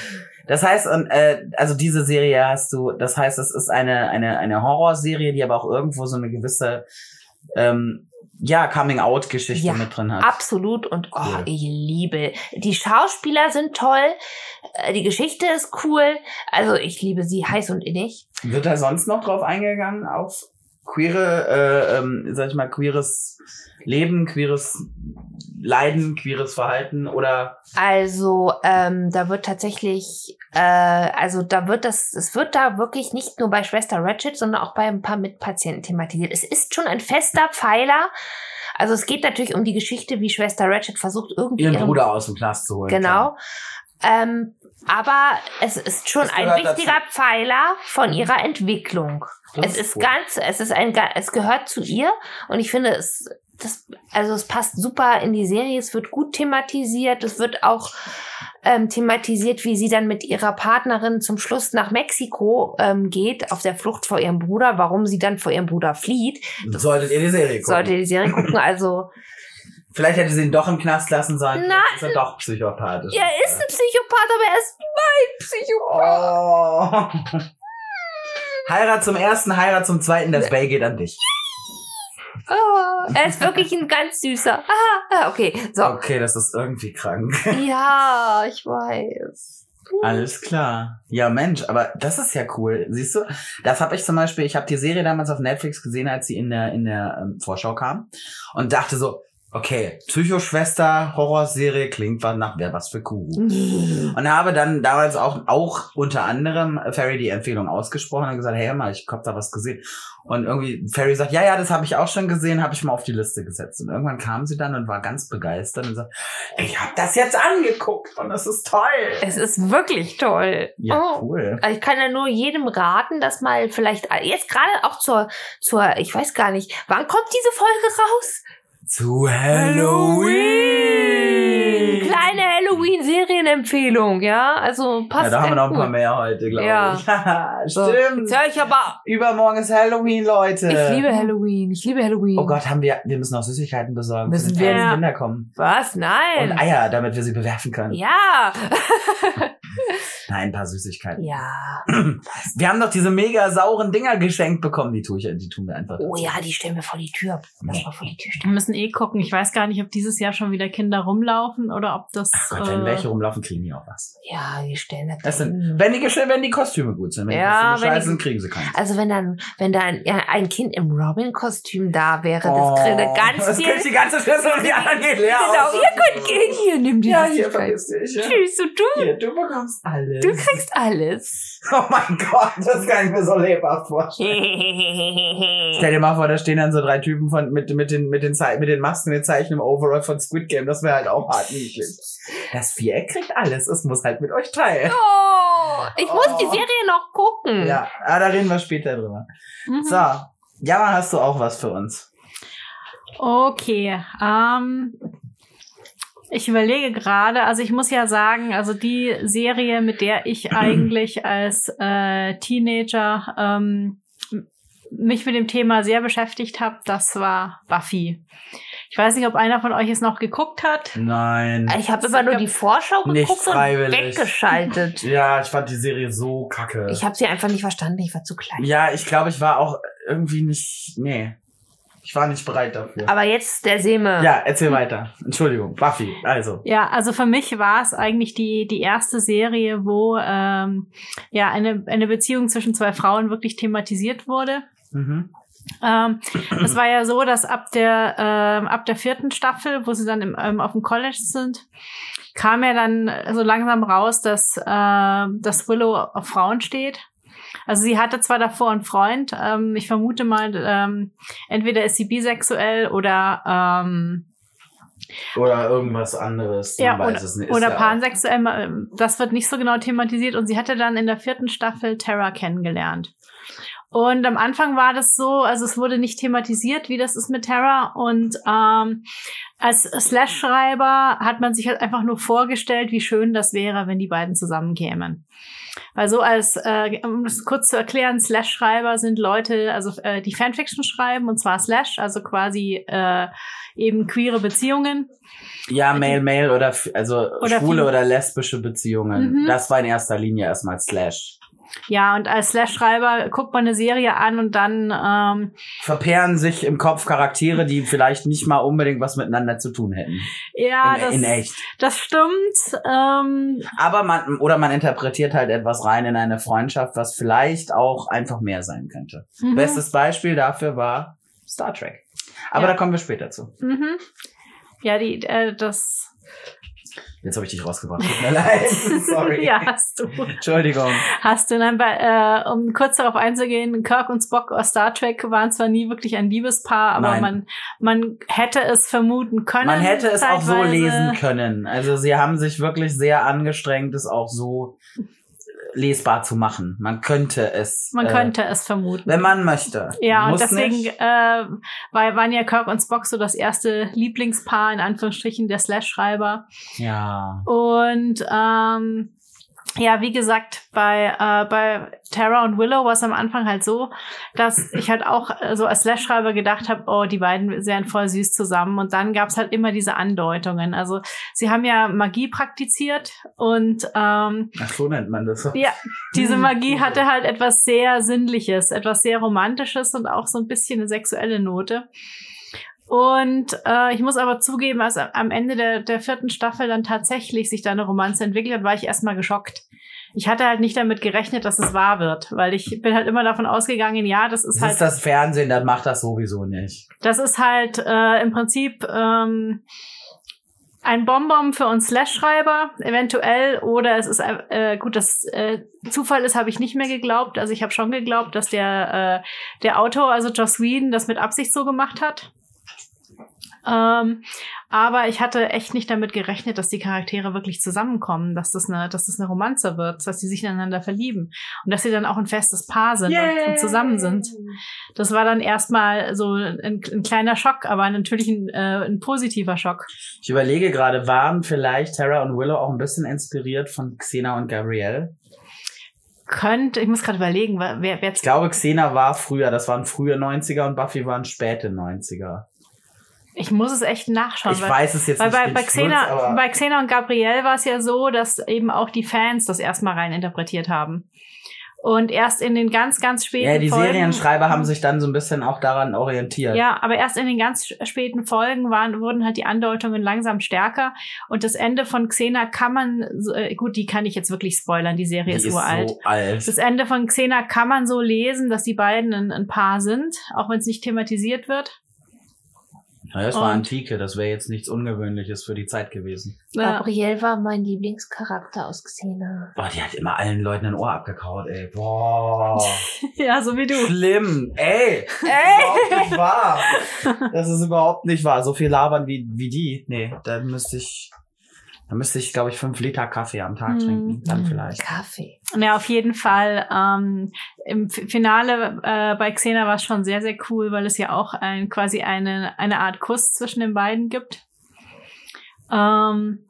Speaker 3: Das heißt, und, äh, also diese Serie hast du, das heißt, es ist eine, eine, eine Horrorserie, die aber auch irgendwo so eine gewisse, ähm, ja, Coming-out-Geschichte
Speaker 1: Ja,
Speaker 3: mit drin hat.
Speaker 1: Absolut und oh,
Speaker 3: Cool.
Speaker 1: ich liebe. Die Schauspieler sind toll, äh, die Geschichte ist cool. Also ich liebe sie heiß und innig.
Speaker 3: Wird da sonst noch drauf eingegangen auf queere, äh, ähm, sag ich mal, queeres Leben, queeres Leiden, queeres Verhalten oder
Speaker 1: Also ähm, da wird tatsächlich, äh, also da wird das, es wird da wirklich nicht nur bei Schwester Ratchet, sondern auch bei ein paar Mitpatienten thematisiert. Es ist schon ein fester Pfeiler. Also es geht natürlich um die Geschichte, wie Schwester Ratchet versucht irgendwie
Speaker 3: ihren
Speaker 1: ihren
Speaker 3: Bruder aus dem Knast zu holen.
Speaker 1: Genau. Ähm, aber es ist schon ein wichtiger Pfeiler von ihrer Entwicklung.
Speaker 3: Das
Speaker 1: es
Speaker 3: ist cool.
Speaker 1: ganz, es ist ein, es gehört zu ihr und ich finde es, das, also es passt super in die Serie. Es wird gut thematisiert. Es wird auch ähm, thematisiert, wie sie dann mit ihrer Partnerin zum Schluss nach Mexiko ähm, geht, auf der Flucht vor ihrem Bruder, warum sie dann vor ihrem Bruder flieht.
Speaker 3: Solltet ihr die Serie gucken.
Speaker 1: Sollte ihr die Serie gucken. Also
Speaker 3: Vielleicht hätte sie ihn doch im Knast lassen sollen.
Speaker 1: Nein.
Speaker 3: Vielleicht ist er doch psychopathisch.
Speaker 1: er ist ein Psychopath, aber er ist mein Psychopath.
Speaker 3: Oh. Heirat zum ersten, Heirat zum zweiten, das Bay geht an dich.
Speaker 1: Oh, er ist wirklich ein ganz süßer. Ah, ah, okay, so.
Speaker 3: Okay, das ist irgendwie krank.
Speaker 1: Ja, ich weiß.
Speaker 3: Alles klar. Ja, Mensch, aber das ist ja cool. Siehst du, das habe ich zum Beispiel, ich habe die Serie damals auf Netflix gesehen, als sie in der, in der ähm, Vorschau kam und dachte so, okay, Psychoschwester, Horrorserie klingt was nach wer was für Kuh. Und habe dann damals auch, auch unter anderem Ferry die Empfehlung ausgesprochen und gesagt, hey mal, ich hab da was gesehen. Und irgendwie Ferry sagt, ja, ja, das habe ich auch schon gesehen, habe ich mal auf die Liste gesetzt. Und irgendwann kam sie dann und war ganz begeistert und sagt, ich habe das jetzt angeguckt und es ist toll.
Speaker 1: Es ist wirklich toll.
Speaker 3: Ja,
Speaker 1: Oh.
Speaker 3: cool.
Speaker 1: Also ich kann ja nur jedem raten, dass mal vielleicht jetzt gerade auch zur zur ich weiß gar nicht, wann kommt diese Folge raus?
Speaker 3: Zu Halloween.
Speaker 1: Kleine Halloween Serienempfehlung, ja? Also passt.
Speaker 3: Ja, da haben wir noch ein paar mehr heute, glaube
Speaker 1: Ja.
Speaker 3: ich.
Speaker 1: So,
Speaker 3: Stimmt.
Speaker 1: Höre ich aber
Speaker 3: Übermorgen ist Halloween, Leute.
Speaker 1: ich liebe Halloween. Ich liebe Halloween.
Speaker 3: Oh Gott, haben wir, wir müssen noch Süßigkeiten besorgen.
Speaker 1: Müssen wir?
Speaker 2: Ja.
Speaker 3: Kinder kommen.
Speaker 1: Was?
Speaker 3: Und
Speaker 1: Nein.
Speaker 3: Eier, damit wir sie bewerfen können.
Speaker 1: Ja.
Speaker 3: Nein, ein paar Süßigkeiten.
Speaker 1: Ja.
Speaker 3: Wir haben doch diese mega sauren Dinger geschenkt bekommen. Die tue ich, die tun wir einfach.
Speaker 1: Oh ja, die stellen wir vor die Tür. Lass mal vor die Tür stellen.
Speaker 2: Wir müssen eh gucken. Ich weiß gar nicht, ob dieses Jahr schon wieder Kinder rumlaufen oder ob das.
Speaker 3: Ach Gott, wenn
Speaker 2: äh,
Speaker 3: welche rumlaufen, kriegen die auch was.
Speaker 1: Ja, die stellen das.
Speaker 3: Das sind, wenn die, wenn die Kostüme gut sind. Wenn
Speaker 1: Ja,
Speaker 3: die Kostüme
Speaker 1: wenn
Speaker 3: scheiße sind, kriegen sie keins.
Speaker 1: Also wenn dann, wenn da ein, ja, ein Kind im Robin-Kostüm da wäre, das
Speaker 3: Oh,
Speaker 1: kriege ganz
Speaker 3: das
Speaker 1: viel.
Speaker 3: kriegt die ganze Schüssel und die anderen geht leer
Speaker 1: Genau,
Speaker 3: aus.
Speaker 1: ihr könnt gehen hier, nimm die
Speaker 3: Ja, hier, vergiss dich. Ja.
Speaker 1: Tschüss, und du,
Speaker 3: Hier, du bekommst alles.
Speaker 1: du kriegst alles.
Speaker 3: Oh mein Gott, das kann ich mir so lebhaft vorstellen. Stell dir mal vor, da stehen dann so drei Typen von, mit, mit, den, mit, den, mit den Masken, den Zeichen im Overall von Squid Game. Das wäre halt auch hart niedlich. Das Viereck kriegt alles. Es muss halt mit euch teilen.
Speaker 1: Oh, ich muss die
Speaker 3: Oh.
Speaker 1: Serie noch gucken.
Speaker 3: Ja, ah, da reden wir später drüber.
Speaker 2: mhm.
Speaker 3: So, Jana, hast du auch was für uns?
Speaker 2: Okay. Ähm, ich überlege gerade, also ich muss ja sagen, also die Serie, mit der ich eigentlich als äh, Teenager ähm, mich mit dem Thema sehr beschäftigt habe, das war Buffy. Ich weiß nicht, ob einer von euch es noch geguckt hat.
Speaker 3: Nein.
Speaker 1: Ich habe immer nur die Vorschau
Speaker 3: Nicht
Speaker 1: geguckt und
Speaker 3: freiwillig.
Speaker 1: weggeschaltet.
Speaker 3: Ja, ich fand die Serie so kacke.
Speaker 1: Ich habe sie einfach nicht verstanden, ich war zu klein.
Speaker 3: ja, ich glaube, ich war auch irgendwie nicht. Nee. Ich war nicht bereit dafür.
Speaker 1: Aber jetzt der Seme.
Speaker 3: ja, erzähl weiter. Entschuldigung. Buffy, also.
Speaker 2: Ja, also für mich war es eigentlich die, die erste Serie, wo ähm, ja eine, eine Beziehung zwischen zwei Frauen wirklich thematisiert wurde.
Speaker 3: Mhm.
Speaker 2: Ähm, es war ja so, dass ab der ähm, ab der vierten Staffel, wo sie dann im, ähm, auf dem College sind, kam ja dann so langsam raus, dass äh, dass Willow auf Frauen steht. Also sie hatte zwar davor einen Freund, ähm, ich vermute mal, ähm, entweder ist sie bisexuell oder ähm,
Speaker 3: Oder irgendwas anderes.
Speaker 2: ja, oder,
Speaker 3: es nicht. Ist
Speaker 2: oder
Speaker 3: ja
Speaker 2: pansexuell, ma- das wird nicht so genau thematisiert und sie hatte dann in der vierten Staffel Terra kennengelernt. Und am Anfang war das so, also es wurde nicht thematisiert, wie das ist mit Terra. Und ähm, als Slash-Schreiber hat man sich halt einfach nur vorgestellt, wie schön das wäre, wenn die beiden zusammenkämen. Weil so als, äh, um das kurz zu erklären, Slash-Schreiber sind Leute, also äh, die Fanfiction schreiben, und zwar Slash, also quasi äh, eben queere Beziehungen.
Speaker 3: Ja, Male, Male oder also
Speaker 2: Oder
Speaker 3: schwule
Speaker 2: viel-
Speaker 3: oder lesbische Beziehungen.
Speaker 2: Mhm.
Speaker 3: Das war in erster Linie erstmal Slash.
Speaker 2: Ja, und als Slash-Schreiber guckt man eine Serie an und dann, ähm,
Speaker 3: Verpehren sich im Kopf Charaktere, die vielleicht nicht mal unbedingt was miteinander zu tun hätten.
Speaker 2: ja,
Speaker 3: in,
Speaker 2: das,
Speaker 3: in echt.
Speaker 2: das stimmt. Ähm,
Speaker 3: Aber man, oder man interpretiert halt etwas rein in eine Freundschaft, was vielleicht auch einfach mehr sein könnte.
Speaker 2: mhm,
Speaker 3: Bestes Beispiel dafür war Star Trek. Aber
Speaker 2: Ja.
Speaker 3: da kommen wir später zu.
Speaker 2: Mhm. Ja, die, äh, das.
Speaker 3: Jetzt habe ich dich rausgebracht. Tut mir leid. Sorry.
Speaker 2: ja, hast du.
Speaker 3: Entschuldigung.
Speaker 2: Hast du dann bei, äh, um kurz darauf einzugehen, Kirk und Spock aus Star Trek waren zwar nie wirklich ein Liebespaar, aber
Speaker 3: Nein.
Speaker 2: man, man hätte es vermuten können.
Speaker 3: Man hätte es auch so
Speaker 2: zeitweise.
Speaker 3: lesen können. Also sie haben sich wirklich sehr angestrengt, es auch so lesbar zu machen. Man könnte es.
Speaker 2: Man
Speaker 3: äh,
Speaker 2: könnte es vermuten.
Speaker 3: Wenn man möchte.
Speaker 2: Ja, und
Speaker 3: Muss
Speaker 2: deswegen
Speaker 3: Nicht.
Speaker 2: äh, weil waren ja Kirk und Spock so das erste Lieblingspaar in Anführungsstrichen der Slash-Schreiber.
Speaker 3: Ja.
Speaker 2: Und ähm, ja, wie gesagt, bei, äh, bei Tara und Willow war es am Anfang halt so, dass ich halt auch äh, so als Slash-Schreiber gedacht habe, oh, die beiden wären voll süß zusammen. Und dann gab's halt immer diese Andeutungen. Also sie haben ja Magie praktiziert und ähm,
Speaker 3: Ach, so nennt man das.
Speaker 2: ja, diese Magie hatte halt etwas sehr Sinnliches, etwas sehr Romantisches und auch so ein bisschen eine sexuelle Note. Und äh, ich muss aber zugeben, als am Ende der, der vierten Staffel dann tatsächlich sich da eine Romanze entwickelt hat, war ich erstmal geschockt. ich hatte halt nicht damit gerechnet, dass es wahr wird, weil ich bin halt immer davon ausgegangen, ja, das ist
Speaker 3: Das
Speaker 2: halt
Speaker 3: ist das Fernsehen, dann macht das sowieso nicht.
Speaker 2: das ist halt äh, im Prinzip ähm, ein Bonbon für uns Slash-Schreiber, eventuell, oder es ist äh, gut, dass äh, Zufall ist, habe ich nicht mehr geglaubt. Also ich habe schon geglaubt, dass der äh, der Autor, also Joss Whedon, das mit Absicht so gemacht hat. Ähm, aber ich hatte echt nicht damit gerechnet, dass die Charaktere wirklich zusammenkommen, dass das eine, dass das eine Romanze wird, dass sie sich ineinander verlieben und dass sie dann auch ein festes Paar sind und, und zusammen sind. Das war dann erstmal so ein, ein kleiner Schock, aber natürlich ein, äh, ein positiver Schock.
Speaker 3: Ich überlege gerade, waren vielleicht Tara und Willow auch ein bisschen inspiriert von Xena und Gabrielle?
Speaker 2: Könnte, ich muss gerade überlegen, wer, wer
Speaker 3: Ich glaube, Xena war früher, das waren frühe 90er und Buffy waren späte 90er.
Speaker 2: Ich muss es echt nachschauen.
Speaker 3: Ich
Speaker 2: weil,
Speaker 3: weiß es jetzt
Speaker 2: weil
Speaker 3: nicht.
Speaker 2: bei, bei, Xena, bei Xena und Gabrielle war es ja so, dass eben auch die Fans das erstmal rein interpretiert haben. Und erst in den ganz, ganz späten
Speaker 3: ja, die
Speaker 2: Folgen.
Speaker 3: Serienschreiber haben sich dann so ein bisschen auch daran orientiert.
Speaker 2: Ja, aber erst in den ganz späten Folgen waren, wurden halt die Andeutungen langsam stärker. Und das Ende von Xena kann man, äh, gut, die kann ich jetzt wirklich spoilern, die Serie
Speaker 3: die
Speaker 2: ist uralt.
Speaker 3: so alt.
Speaker 2: Das Ende von Xena kann man so lesen, dass die beiden ein, ein Paar sind, auch wenn es nicht thematisiert wird.
Speaker 3: Ja, das war
Speaker 2: Und-
Speaker 3: Antike, das wäre jetzt nichts Ungewöhnliches für die Zeit gewesen.
Speaker 2: Äh,
Speaker 1: Gabrielle war mein Lieblingscharakter aus Xena.
Speaker 3: Boah, die hat immer allen Leuten ein Ohr abgekaut, ey. Boah.
Speaker 2: ja, so wie du.
Speaker 3: Schlimm. Ey. Überhaupt nicht wahr. Das ist überhaupt nicht wahr. So viel labern wie, wie die. Nee, da müsste ich, da müsste ich, glaube ich, fünf Liter Kaffee am Tag
Speaker 2: Mhm.
Speaker 3: trinken. Dann vielleicht.
Speaker 1: Kaffee.
Speaker 2: Ja, auf jeden Fall. Ähm, Im Finale äh, bei Xena war es schon sehr, sehr cool, weil es ja auch ein, quasi eine, eine Art Kuss zwischen den beiden gibt. Ähm,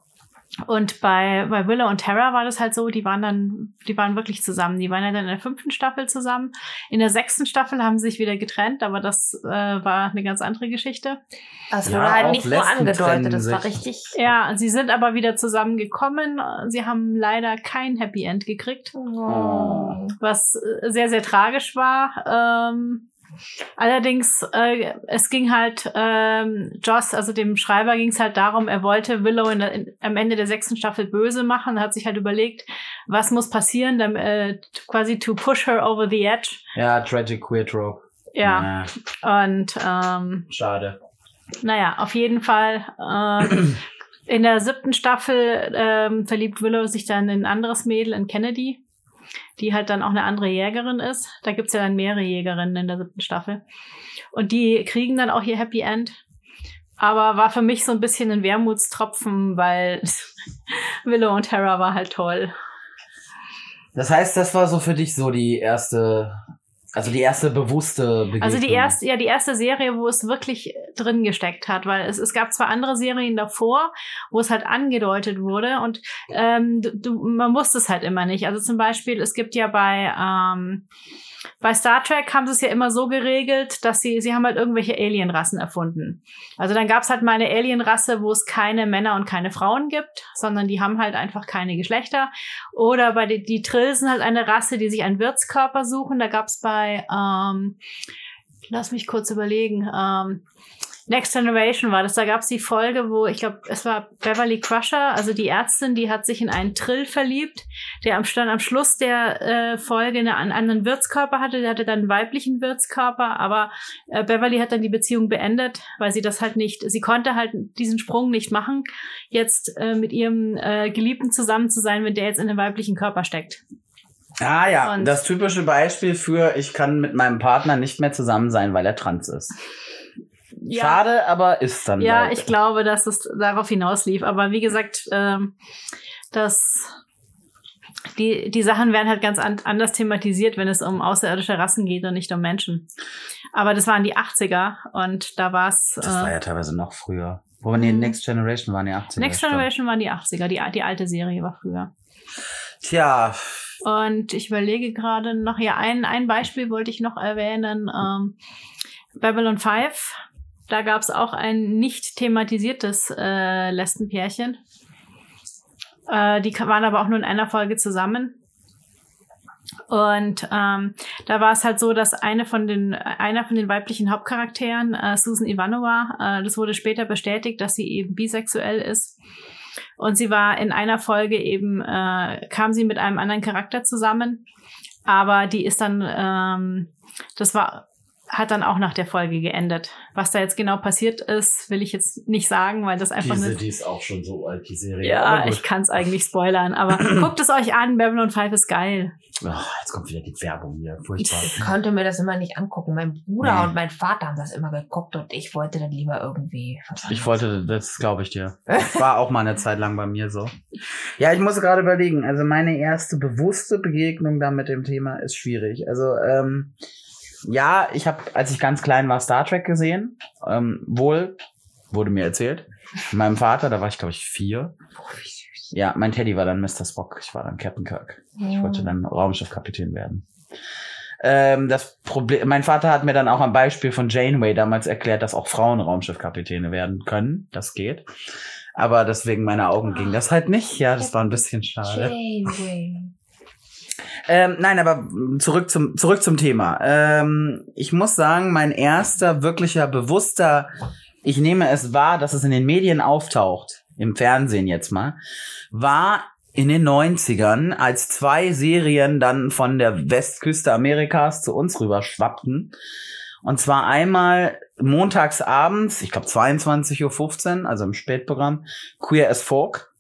Speaker 2: und bei, bei Willow und Tara war das halt so, die waren dann, die waren wirklich zusammen. Die waren ja dann in der fünften Staffel zusammen. In der sechsten Staffel haben sie sich wieder getrennt, aber das äh, war eine ganz andere Geschichte.
Speaker 1: Das
Speaker 3: Ja,
Speaker 1: wurde halt nicht nur angedeutet, das war richtig.
Speaker 2: Ja, sie sind aber wieder zusammengekommen. Sie haben leider kein Happy End gekriegt.
Speaker 1: Oh.
Speaker 2: was äh, sehr, sehr tragisch war. Ähm, allerdings, äh, es ging halt, ähm, Joss, also dem Schreiber, ging es halt darum, er wollte Willow in der, in, am Ende der sechsten Staffel böse machen, hat sich halt überlegt, was muss passieren, dann, äh, quasi to push her over the edge.
Speaker 3: Ja, Tragic Queer Trope.
Speaker 2: Ja, und ähm,
Speaker 3: Schade.
Speaker 2: naja, auf jeden Fall. Äh, in der siebten Staffel ähm, verliebt Willow sich dann in ein anderes Mädel, in Kennedy, die halt dann auch eine andere Jägerin ist. Da gibt's ja dann mehrere Jägerinnen in der siebten Staffel. Und die kriegen dann auch ihr Happy End. Aber war für mich so ein bisschen ein Wermutstropfen, weil Willow und Tara war halt toll.
Speaker 3: Das heißt, das war so für dich so die erste, also die erste bewusste Begegnung.
Speaker 2: Also die erste, ja, die erste Serie, wo es wirklich drin gesteckt hat, weil es, es gab zwar andere Serien davor, wo es halt angedeutet wurde und ähm, du, man wusste es halt immer nicht. Also zum Beispiel, es gibt ja bei ähm, bei Star Trek haben sie es ja immer so geregelt, dass sie, sie haben halt irgendwelche Alienrassen erfunden. Also dann gab es halt mal eine Alienrasse, wo es keine Männer und keine Frauen gibt, sondern die haben halt einfach keine Geschlechter. Oder bei die, die Trills halt eine Rasse, die sich einen Wirtskörper suchen. Da gab es bei, ähm, lass mich kurz überlegen, ähm, Next Generation war das. Da gab es die Folge, wo ich glaube, es war Beverly Crusher, also die Ärztin, die hat sich in einen Trill verliebt, der am, dann am Schluss der äh, Folge eine, einen anderen Wirtskörper hatte. Der hatte dann einen weiblichen Wirtskörper, aber äh, Beverly hat dann die Beziehung beendet, weil sie das halt nicht, sie konnte halt diesen Sprung nicht machen, jetzt äh, mit ihrem äh, Geliebten zusammen zu sein, wenn der jetzt in einem weiblichen Körper steckt.
Speaker 3: Ah ja,
Speaker 2: Und-
Speaker 3: das typische Beispiel für, ich kann mit meinem Partner nicht mehr zusammen sein, weil er trans ist. Schade, aber ist dann
Speaker 2: Ja,
Speaker 3: halt.
Speaker 2: ich glaube, dass es darauf hinauslief. Aber wie gesagt, ähm, das, die, die Sachen werden halt ganz an, anders thematisiert, wenn es um außerirdische Rassen geht und nicht um Menschen. Aber das waren die 80er und da war's.
Speaker 3: Das war
Speaker 2: Äh,
Speaker 3: ja teilweise noch früher. Wo nee,
Speaker 2: Mhm.
Speaker 3: Next Generation waren die 80er.
Speaker 2: Next. Generation waren die 80er, die, die alte Serie war früher.
Speaker 3: Tja,
Speaker 2: Und ich überlege gerade noch, ja, ein, ein Beispiel wollte ich noch erwähnen. Ähm, Babylon 5. Da gab es auch ein nicht thematisiertes äh, Lesbenpärchen. Äh, die waren aber auch nur in einer Folge zusammen. Und ähm, da war es halt so, dass eine von den, einer von den weiblichen Hauptcharakteren, äh, Susan Ivanova, äh, das wurde später bestätigt, dass sie eben bisexuell ist. Und sie war in einer Folge eben, äh, kam sie mit einem anderen Charakter zusammen, aber die ist dann, ähm, das war hat dann auch nach der Folge geendet. Was da jetzt genau passiert ist, will ich jetzt nicht sagen, weil das einfach
Speaker 3: Diese,
Speaker 2: eine
Speaker 3: die ist auch schon so alt, die Serie.
Speaker 2: ja, ich kann es eigentlich spoilern, aber guckt es euch an, Babylon 5 ist geil.
Speaker 3: Ach, jetzt kommt wieder die Werbung hier. Furchtbar.
Speaker 1: Ich konnte mir das immer nicht angucken. Mein Bruder
Speaker 3: Nee.
Speaker 1: und mein Vater haben das immer geguckt und ich wollte dann lieber irgendwie.
Speaker 3: Ich wollte, das glaube ich dir. War auch mal eine Zeit lang bei mir so. Ja, ich muss gerade überlegen. Also meine erste bewusste Begegnung da mit dem Thema ist schwierig. Also ähm, ja, ich habe, als ich ganz klein war, Star Trek gesehen. Ähm, wohl wurde mir erzählt. Meinem Vater, da war ich glaube ich vier.
Speaker 1: Oh.
Speaker 3: Ja, mein Teddy war dann Mr. Spock. Ich war dann Captain Kirk. Ich wollte
Speaker 1: Mhm.
Speaker 3: dann Raumschiffkapitän werden. Ähm, das Problem, mein Vater hat mir dann auch am Beispiel von Janeway damals erklärt, dass auch Frauen Raumschiffkapitäne werden können. Das geht. Aber deswegen meine Augen ging das halt nicht. Ja, das war ein bisschen schade.
Speaker 1: Janeway.
Speaker 3: Ähm, nein, aber zurück zum, zurück zum Thema. Ähm, ich muss sagen, mein erster wirklicher bewusster, ich nehme es wahr, dass es in den Medien auftaucht, im Fernsehen jetzt mal, war in den 90ern, als zwei Serien dann von der Westküste Amerikas zu uns rüber schwappten. Und zwar einmal montags abends, ich glaube 22.15 Uhr, also im Spätprogramm, Queer as Folk.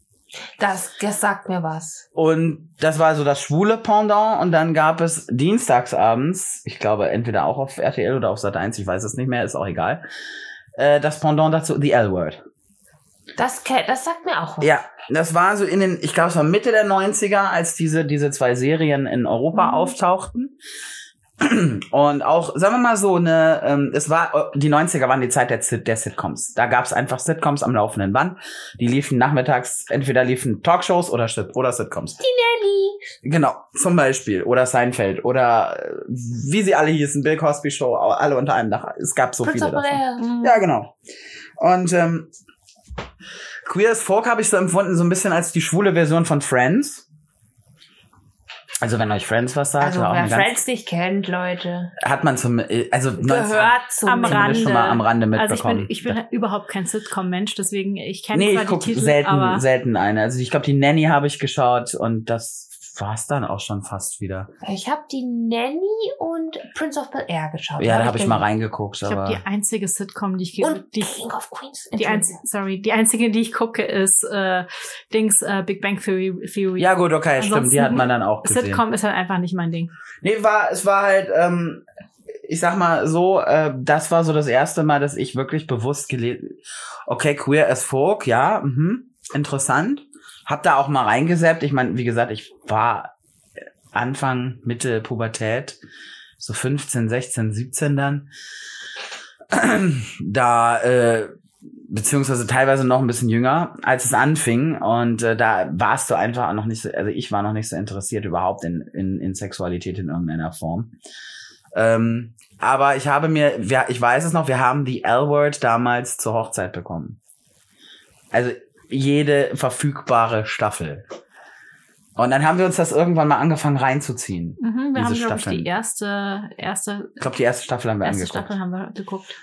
Speaker 1: Das, das sagt mir was.
Speaker 3: Und das war so das schwule Pendant. Und dann gab es dienstagsabends, ich glaube entweder auch auf RTL oder auf Sat 1, ich weiß es nicht mehr, ist auch egal, äh, das Pendant dazu, The L-Word.
Speaker 1: Das, das sagt mir auch was.
Speaker 3: Ja, das war so in den, ich glaube es war Mitte der 90er, als diese, diese zwei Serien in Europa
Speaker 1: Mhm.
Speaker 3: auftauchten. Und auch, sagen wir mal so, eine, ähm, es war, die 90er waren die Zeit der, Sit- der Sitcoms. Da gab es einfach Sitcoms am laufenden Band. Die liefen nachmittags, entweder liefen Talkshows oder, Sit- oder Sitcoms.
Speaker 1: Nelly.
Speaker 3: Genau, zum Beispiel. Oder Seinfeld. Oder äh, wie sie alle hießen, Bill Cosby Show, alle unter einem Dach. Es gab so
Speaker 1: Prince
Speaker 3: viele davon.
Speaker 1: Bel-Air.
Speaker 3: Ja, genau. Und ähm, Queer as Folk habe ich so empfunden, so ein bisschen als die schwule Version von Friends. Also wenn euch Friends was sagt,
Speaker 1: Also
Speaker 3: war auch
Speaker 1: wer Friends nicht kennt, Leute,
Speaker 3: hat man zum äh, also
Speaker 1: gehört zum
Speaker 2: am Rande.
Speaker 3: schon mal am Rande
Speaker 2: Also ich
Speaker 3: mitbekommen.
Speaker 2: bin, ich bin überhaupt kein Sitcom-Mensch, deswegen ich kenne
Speaker 3: nee,
Speaker 2: zwar
Speaker 3: ich gucke
Speaker 2: die Titel,
Speaker 3: selten
Speaker 2: aber
Speaker 3: selten eine. Also ich glaube die Nanny habe ich geschaut und das war's dann auch schon fast wieder.
Speaker 1: Ich habe die Nanny und Prince of Bel Air geschaut.
Speaker 3: Ja, da habe ich mal
Speaker 1: gesehen.
Speaker 3: reingeguckt,
Speaker 2: ich glaube,
Speaker 3: aber
Speaker 2: die einzige Sitcom, die ich
Speaker 1: Und
Speaker 2: die,
Speaker 1: King of Queens.
Speaker 2: die einzige, sorry, die einzige, die ich gucke, ist äh, Dings äh, Big Bang Theory. Theory.
Speaker 3: ja gut, okay, stimmt, die
Speaker 2: Ansonsten-
Speaker 3: hat man dann auch gesehen.
Speaker 2: Sitcom ist halt einfach nicht mein Ding.
Speaker 3: Nee, war, es war halt, ähm, ich sag mal so, äh, das war so das erste Mal, dass ich wirklich bewusst gelesen, okay, Queer as Folk, ja, mhm, interessant. Hab da auch mal reingesappt. Ich meine, wie gesagt, ich war Anfang, Mitte Pubertät, so 15, 16, 17 dann. Da, äh, beziehungsweise teilweise noch ein bisschen jünger, als es anfing. Und äh, da warst du einfach noch nicht so, also ich war noch nicht so interessiert überhaupt in, in, in Sexualität in irgendeiner Form. Ähm, aber ich habe mir, ich weiß es noch, wir haben die L-Word damals zur Hochzeit bekommen. Also jede verfügbare Staffel. Und dann haben wir uns das irgendwann mal angefangen reinzuziehen.
Speaker 2: Mhm, wir
Speaker 3: Diese
Speaker 2: haben, glaube ich, die erste, erste,
Speaker 3: Ich glaube, die erste Staffel haben wir
Speaker 2: erste
Speaker 3: angeguckt.
Speaker 2: Staffel haben wir geguckt.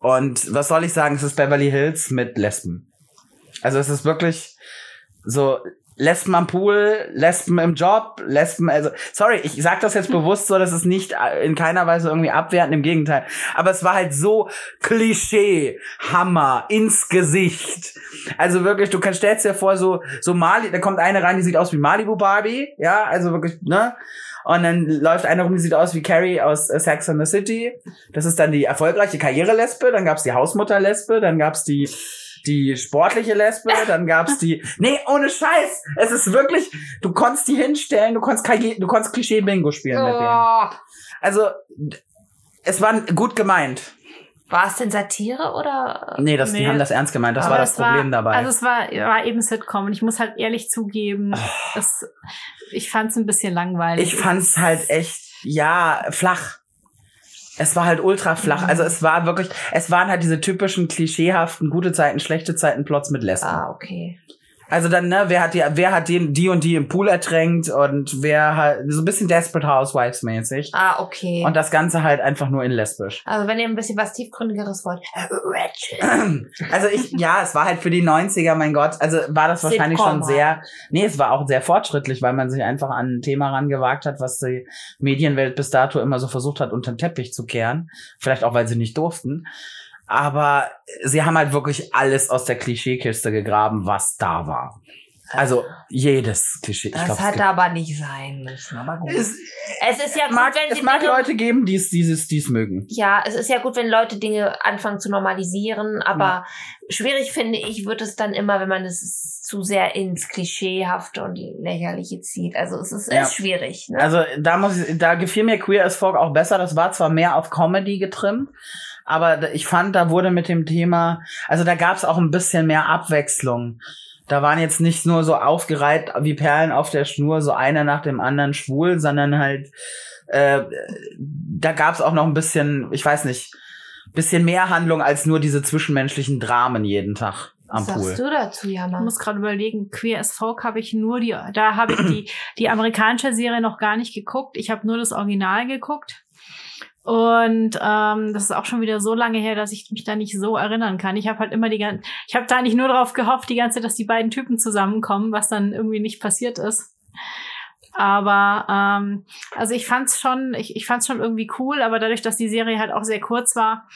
Speaker 3: Und was soll ich sagen? Es ist Beverly Hills mit Lesben. Also es ist wirklich so Lesben am Pool, Lesben im Job, Lesben, also sorry, ich sag das jetzt bewusst so, dass es nicht in keiner Weise irgendwie abwertend, im Gegenteil. Aber es war halt so Klischee, Hammer, ins Gesicht. Also wirklich, du kannst, stellst dir vor, so, so Mali, da kommt eine rein, die sieht aus wie Malibu Barbie, ja, also wirklich, ne? Und dann läuft eine rum, die sieht aus wie Carrie aus äh, Sex and the City. Das ist dann die erfolgreiche Karriere-Lesbe. Dann gab's die Hausmutter-Lesbe. Dann gab's die, die sportliche Lesbe. Dann gab's die, nee, ohne Scheiß. Es ist wirklich, du konntest die hinstellen, du konntest, du konntest Klischee-Bingo spielen mit denen.
Speaker 1: Oh.
Speaker 3: Also, es war gut gemeint.
Speaker 1: War es denn Satire oder?
Speaker 3: Nee, das, die
Speaker 2: Nee.
Speaker 3: haben das ernst gemeint. Das
Speaker 2: Aber
Speaker 3: war das
Speaker 2: es
Speaker 3: Problem dabei.
Speaker 2: Also es war, war eben Sitcom und ich muss halt ehrlich zugeben, es, ich fand es ein bisschen langweilig.
Speaker 3: ich fand's halt echt, ja, flach. Es war halt ultra flach.
Speaker 1: Mhm.
Speaker 3: Also es war wirklich, es waren halt diese typischen klischeehaften gute Zeiten, schlechte Zeiten Plots mit Lesben.
Speaker 1: Ah, okay.
Speaker 3: Also dann, ne, wer hat die, wer hat den, die und die im Pool ertränkt und wer hat, so ein bisschen Desperate Housewives mäßig.
Speaker 1: Ah, okay.
Speaker 3: Und das Ganze halt einfach nur in lesbisch.
Speaker 1: also wenn ihr ein bisschen was tiefgründigeres wollt. äh.
Speaker 3: Also ich, ja, es war halt für die 90er, mein Gott, also war das wahrscheinlich
Speaker 1: Sitcom
Speaker 3: schon sehr, nee, es war auch sehr fortschrittlich, weil man sich einfach an ein Thema rangewagt hat, was die Medienwelt bis dato immer so versucht hat, unter den Teppich zu kehren. Vielleicht auch, weil sie nicht durften. Aber sie haben halt wirklich alles aus der Klischeekiste gegraben, was da war. Also jedes Klischee.
Speaker 1: Das
Speaker 3: glaub, es
Speaker 1: hat aber nicht sein müssen. Aber gut.
Speaker 3: es,
Speaker 1: Es ist ja gut,
Speaker 3: mag,
Speaker 1: wenn
Speaker 3: es mag
Speaker 1: Dinge,
Speaker 3: Leute geben, die es dieses, dies mögen.
Speaker 1: Ja, es ist ja gut, wenn Leute Dinge anfangen zu normalisieren, aber schwierig finde ich, wird es dann immer, wenn man es zu sehr ins Klischeehafte und Lächerliche zieht. Also es ist,
Speaker 3: Ja.
Speaker 1: ist schwierig. Ne?
Speaker 3: Also da muss ich, da gefiel mir Queer as Folk auch besser. Das war zwar mehr auf Comedy getrimmt, aber ich fand, da wurde mit dem Thema, also da gab es auch ein bisschen mehr Abwechslung. Da waren jetzt nicht nur so aufgereiht wie Perlen auf der Schnur, so einer nach dem anderen schwul, sondern halt, äh, da gab es auch noch ein bisschen, ich weiß nicht, bisschen mehr Handlung als nur diese zwischenmenschlichen Dramen jeden Tag am
Speaker 1: Was
Speaker 3: Pool.
Speaker 1: sagst du dazu,
Speaker 2: Ich
Speaker 1: Jammer?
Speaker 2: muss gerade überlegen, Queer as Folk habe ich nur die, da habe ich die, die amerikanische Serie noch gar nicht geguckt. Ich habe nur das Original geguckt. Und ähm, das ist auch schon wieder so lange her, dass ich mich da nicht so erinnern kann. Ich habe halt immer die ganze, ich habe da nicht nur darauf gehofft, die ganze Zeit, dass die beiden Typen zusammenkommen, was dann irgendwie nicht passiert ist. Aber ähm, also ich fand's schon, ich, ich fand's schon irgendwie cool, aber dadurch, dass die Serie halt auch sehr kurz war,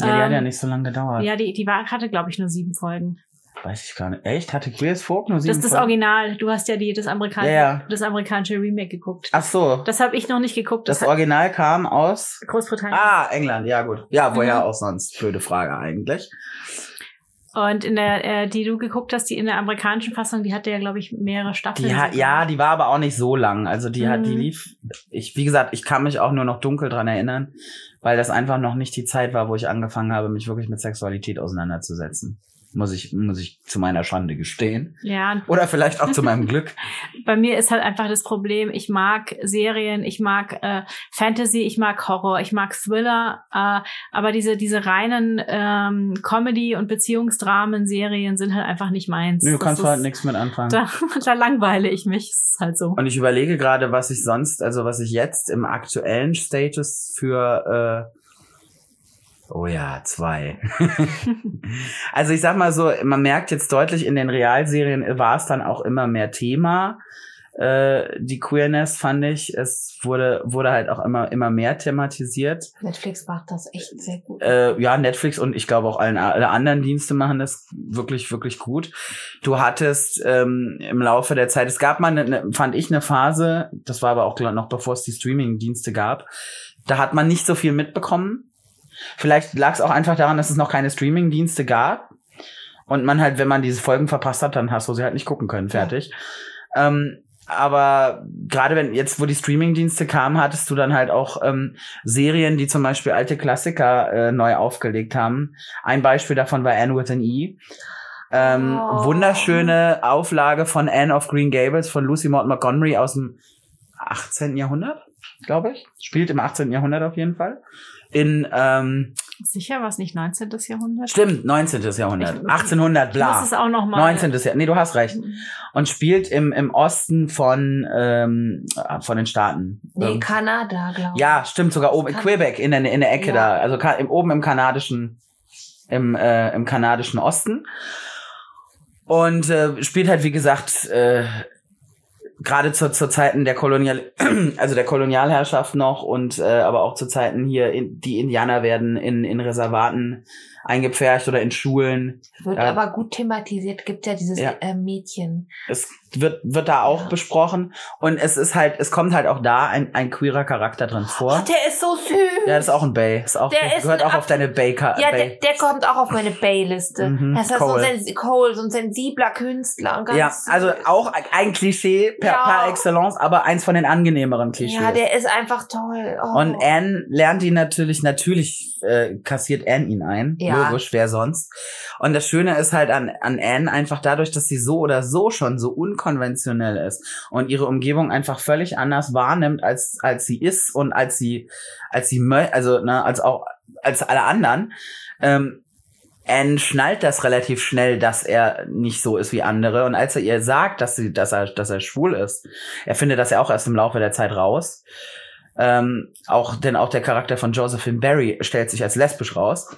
Speaker 3: Ja, die hat
Speaker 2: ähm,
Speaker 3: ja nicht so lange gedauert.
Speaker 2: ja, die, die war, hatte, glaube ich, nur sieben Folgen.
Speaker 3: Weiß ich gar nicht. Echt? Hatte as Folk nur sieben
Speaker 2: Das ist das? Original. Du hast ja die, das, Amerikan
Speaker 3: Ja, ja.
Speaker 2: das amerikanische Remake geguckt.
Speaker 3: Ach so.
Speaker 2: Das habe ich noch nicht geguckt.
Speaker 3: Das
Speaker 2: hat
Speaker 3: Original kam aus.
Speaker 2: Großbritannien.
Speaker 3: Ah, England, ja gut. Ja, woher
Speaker 2: Mhm.
Speaker 3: auch sonst? Blöde Frage eigentlich.
Speaker 2: Und in der, äh, die du geguckt hast, die in der amerikanischen Fassung, die hatte ja, glaube ich, mehrere Staffeln.
Speaker 3: Die hat, ja, die war aber auch nicht so lang. Also die hat, die
Speaker 2: Mhm.
Speaker 3: lief. Ich, wie gesagt, ich kann mich auch nur noch dunkel dran erinnern, weil das einfach noch nicht die Zeit war, wo ich angefangen habe, mich wirklich mit Sexualität auseinanderzusetzen. Muss ich, muss ich zu meiner Schande gestehen.
Speaker 2: Ja,
Speaker 3: Oder vielleicht auch zu meinem Glück.
Speaker 2: bei mir ist halt einfach das Problem, ich mag Serien, ich mag äh, Fantasy, ich mag Horror, ich mag Thriller, äh, aber diese, diese reinen ähm, Comedy- und Beziehungsdramen-Serien sind halt einfach nicht meins.
Speaker 3: Nee, du kannst
Speaker 2: ist-
Speaker 3: halt nichts mit anfangen.
Speaker 2: Da, da langweile ich mich. Das ist halt so.
Speaker 3: Und ich überlege gerade, was ich sonst, also was ich jetzt im aktuellen Status für äh, Oh ja, zwei. also ich sag mal so, man merkt jetzt deutlich in den Realserien war es dann auch immer mehr Thema. Äh, die Queerness fand ich, es wurde wurde halt auch immer immer mehr thematisiert.
Speaker 1: Netflix macht das echt sehr gut.
Speaker 3: Äh, ja, Netflix und ich glaube auch allen, alle anderen Dienste machen das wirklich, wirklich gut. Du hattest ähm, im Laufe der Zeit, es gab mal, eine, eine, fand ich, eine Phase, das war aber auch noch bevor es die Streaming-Dienste gab, da hat man nicht so viel mitbekommen. Vielleicht lag es auch einfach daran, dass es noch keine Streaming-Dienste gab. Und man halt, wenn man diese Folgen verpasst hat, dann hast du sie halt nicht gucken können, fertig. Ähm, aber gerade wenn jetzt, wo die Streaming-Dienste kamen, hattest du dann halt auch ähm, Serien, die zum Beispiel alte Klassiker äh, neu aufgelegt haben. Ein Beispiel davon war Anne with an E. Ähm,
Speaker 1: Oh.
Speaker 3: Wunderschöne Auflage von Anne of Green Gables von Lucy Maud Montgomery aus dem 18. Jahrhundert, glaube ich. Spielt im 18. Jahrhundert auf jeden Fall. In, ähm,
Speaker 2: Sicher war es nicht 19. Jahrhundert?
Speaker 3: stimmt, 19. Jahrhundert.
Speaker 2: Ich-
Speaker 3: 1800,
Speaker 2: Ich
Speaker 3: bla.
Speaker 2: muss es auch noch mal.
Speaker 3: 19. Jahrhundert. Nee, du hast recht. Und spielt im, im Osten von, ähm, von den Staaten.
Speaker 1: Nee,
Speaker 3: Ähm,
Speaker 1: Kanada, glaube ich.
Speaker 3: ja, stimmt, sogar oben in
Speaker 1: Kan-
Speaker 3: Quebec, in der, in der Ecke
Speaker 1: Ja.
Speaker 3: da. Also im, oben im kanadischen, im, äh, im kanadischen Osten. Und äh, spielt halt, wie gesagt, äh, gerade zu, zu Zeiten der Kolonial, also der Kolonialherrschaft noch und äh, aber auch zu Zeiten hier, in, die Indianer werden in, in Reservaten eingepfercht oder in Schulen.
Speaker 1: Wird
Speaker 3: Ja.
Speaker 1: aber gut thematisiert. Gibt ja dieses
Speaker 3: Ja.
Speaker 1: äh, Mädchen.
Speaker 3: Es wird, wird da auch
Speaker 1: Ja.
Speaker 3: besprochen. Und es ist halt, es kommt halt auch da ein, ein queerer Charakter drin vor.
Speaker 1: Oh, der ist so süß.
Speaker 3: Ja, das ist auch ein Bay. Ist auch,
Speaker 1: Der ist
Speaker 3: gehört
Speaker 1: ein
Speaker 3: auch auf deine Bay.
Speaker 1: Ja, der,
Speaker 3: Bay.
Speaker 1: der kommt auch auf meine Bay-Liste.
Speaker 3: Mhm,
Speaker 1: Das ist so
Speaker 3: Cole.
Speaker 1: ein, Sens Cole, so ein sensibler Künstler. und Ganz
Speaker 3: Ja, also
Speaker 1: süß.
Speaker 3: auch ein Klischee per,
Speaker 1: Ja.
Speaker 3: par excellence, aber eins von den angenehmeren Klischees.
Speaker 1: Ja, der ist einfach toll. Oh.
Speaker 3: Und Anne lernt ihn natürlich, natürlich äh, kassiert Anne ihn ein.
Speaker 1: Ja.
Speaker 3: Logisch, wer sonst. Und das Schöne ist halt an, an Anne einfach dadurch, dass sie so oder so schon so unkonventionell ist und ihre Umgebung einfach völlig anders wahrnimmt, als, als sie ist und als sie, als sie, also, ne, als auch, als alle anderen, ähm, Anne schnallt das relativ schnell, dass er nicht so ist wie andere. Und als er ihr sagt, dass, sie, dass, er, dass er schwul ist, er findet das ja auch erst im Laufe der Zeit raus. Ähm, auch, denn auch der Charakter von Josephine Barry stellt sich als lesbisch raus.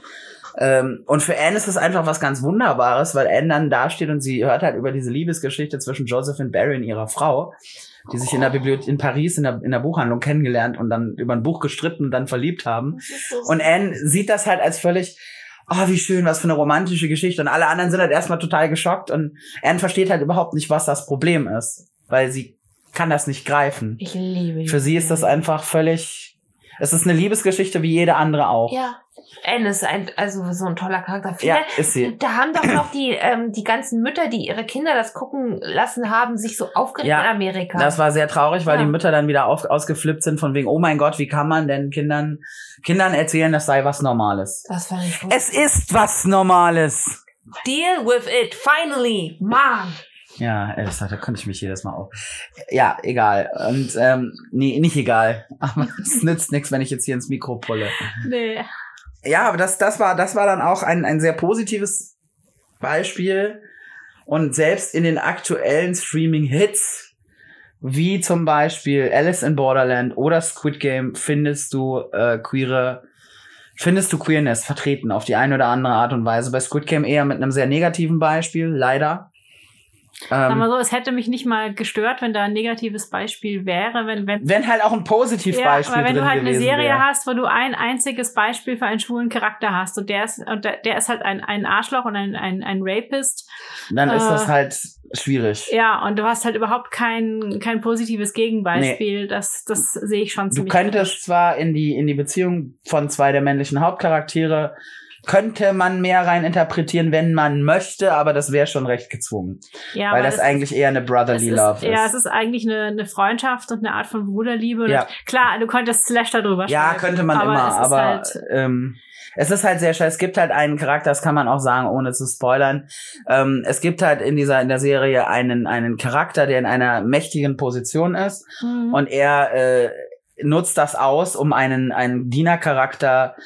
Speaker 3: Ähm, und für Anne ist es einfach was ganz Wunderbares, weil Anne dann dasteht und sie hört halt über diese Liebesgeschichte zwischen Josephine Barry und ihrer Frau, die sich in der Bibliothek in Paris in der, in der Buchhandlung kennengelernt und dann über ein Buch gestritten und dann verliebt haben. Und Anne sieht das halt als völlig, oh, wie schön, was für eine romantische Geschichte. Und alle anderen sind halt erstmal total geschockt und Anne versteht halt überhaupt nicht, was das Problem ist, weil sie kann das nicht greifen.
Speaker 1: Ich liebe die
Speaker 3: Für sie ist das einfach völlig, es ist eine Liebesgeschichte wie jede andere auch.
Speaker 1: Ja. Anne ist ein, also so ein toller Charakter. Viele,
Speaker 3: Ja, ist sie.
Speaker 1: Da haben doch noch die, ähm, die ganzen Mütter, die ihre Kinder das gucken lassen haben, sich so aufgeregt
Speaker 3: Ja,
Speaker 1: in Amerika.
Speaker 3: Das war sehr traurig, weil
Speaker 1: Ja.
Speaker 3: die Mütter dann wieder auf, ausgeflippt sind von wegen, oh mein Gott, wie kann man denn Kindern, Kindern erzählen, das sei was Normales?
Speaker 1: das fand ich gut.
Speaker 3: Es ist was Normales.
Speaker 1: Deal with it, finally, Mann.
Speaker 3: Ja, ey, da konnte ich mich jedes Mal auf. Ja, egal. Und ähm, nee, nicht egal. Aber es nützt nichts, wenn ich jetzt hier ins Mikro pulle.
Speaker 2: Nee.
Speaker 3: Ja, aber das, das war, das war dann auch ein, ein sehr positives Beispiel. Und selbst in den aktuellen Streaming-Hits, wie zum Beispiel Alice in Borderland oder Squid Game, findest du äh, queere, findest du Queerness vertreten auf die eine oder andere Art und Weise. Bei Squid Game eher mit einem sehr negativen Beispiel, leider.
Speaker 2: Sag mal
Speaker 3: Ähm,
Speaker 2: so, es hätte mich nicht mal gestört, wenn da ein negatives Beispiel wäre, wenn, wenn
Speaker 3: wenn halt auch ein Positivbeispiel
Speaker 2: ja, aber wenn du halt eine Serie
Speaker 3: wäre.
Speaker 2: hast, wo du ein einziges Beispiel für einen schwulen Charakter hast und der ist, und der, der ist halt ein, ein Arschloch und ein, ein, ein Rapist.
Speaker 3: dann ist
Speaker 2: äh,
Speaker 3: das halt schwierig.
Speaker 2: Ja, und du hast halt überhaupt kein, kein positives Gegenbeispiel. Das, das sehe ich schon
Speaker 3: Du
Speaker 2: ziemlich.
Speaker 3: könntest zwar in die, in die Beziehung von zwei der männlichen Hauptcharaktere, könnte man mehr rein interpretieren, wenn man möchte, aber das wäre schon recht gezwungen.
Speaker 2: ja,
Speaker 3: weil das eigentlich eher eine Brotherly
Speaker 2: ist,
Speaker 3: Love ist.
Speaker 2: Ja, es ist eigentlich eine, eine Freundschaft und eine Art von Bruderliebe. Und
Speaker 3: Ja.
Speaker 2: Klar, du könntest Slash darüber
Speaker 3: Ja,
Speaker 2: schreiben.
Speaker 3: könnte man
Speaker 2: aber
Speaker 3: immer,
Speaker 2: es ist
Speaker 3: aber
Speaker 2: halt,
Speaker 3: ähm, es ist halt sehr schön. Es gibt halt einen Charakter, das kann man auch sagen, ohne zu spoilern. Ähm, es gibt halt in dieser in der Serie einen einen Charakter, der in einer mächtigen Position ist
Speaker 2: Mhm.
Speaker 3: und er äh, nutzt das aus, um einen einen Dienercharakter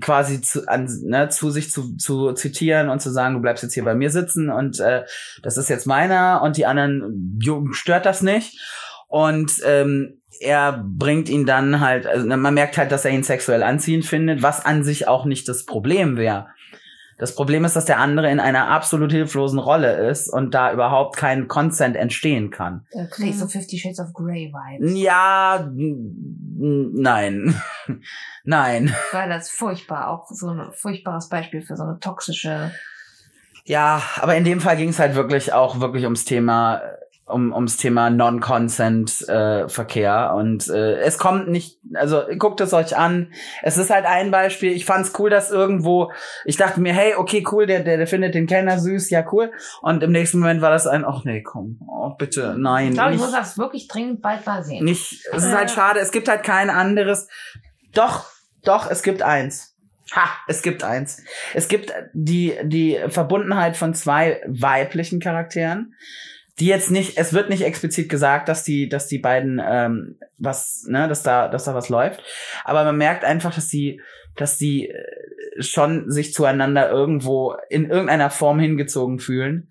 Speaker 3: quasi zu, an, ne, zu sich zu, zu zitieren und zu sagen, du bleibst jetzt hier bei mir sitzen und äh, das ist jetzt meiner und die anderen jo, stört das nicht. Und ähm, er bringt ihn dann halt, also man merkt halt, dass er ihn sexuell anziehend findet, was an sich auch nicht das Problem wäre. Das Problem ist, dass der andere in einer absolut hilflosen Rolle ist und da überhaupt kein Consent entstehen kann.
Speaker 1: Da krieg ich so Fifty Shades of Grey Vibes.
Speaker 3: Ja, nein. nein.
Speaker 1: Weil das furchtbar, auch so ein furchtbares Beispiel für so eine toxische.
Speaker 3: Ja, aber in dem Fall ging es halt wirklich auch wirklich ums Thema um ums Thema Non-Consent äh, Verkehr und äh, es kommt nicht, also guckt es euch an. Es ist halt ein Beispiel. Ich fand's cool, dass irgendwo ich dachte mir, hey, okay, cool, der der, der findet den Kellner süß, ja cool. Und im nächsten Moment war das ein, ach nee, komm, oh bitte, nein,
Speaker 1: Ich glaube, ich muss das wirklich dringend bald mal sehen.
Speaker 3: nicht. Es ist halt schade. Es gibt halt kein anderes. Doch, doch, es gibt eins. Ha, es gibt eins. Es gibt die, die Verbundenheit von zwei weiblichen Charakteren, die jetzt nicht, es wird nicht explizit gesagt, dass die, dass die beiden, ähm, was, ne, dass da, dass da was läuft. Aber man merkt einfach, dass die, dass die äh, schon sich zueinander irgendwo in irgendeiner Form hingezogen fühlen.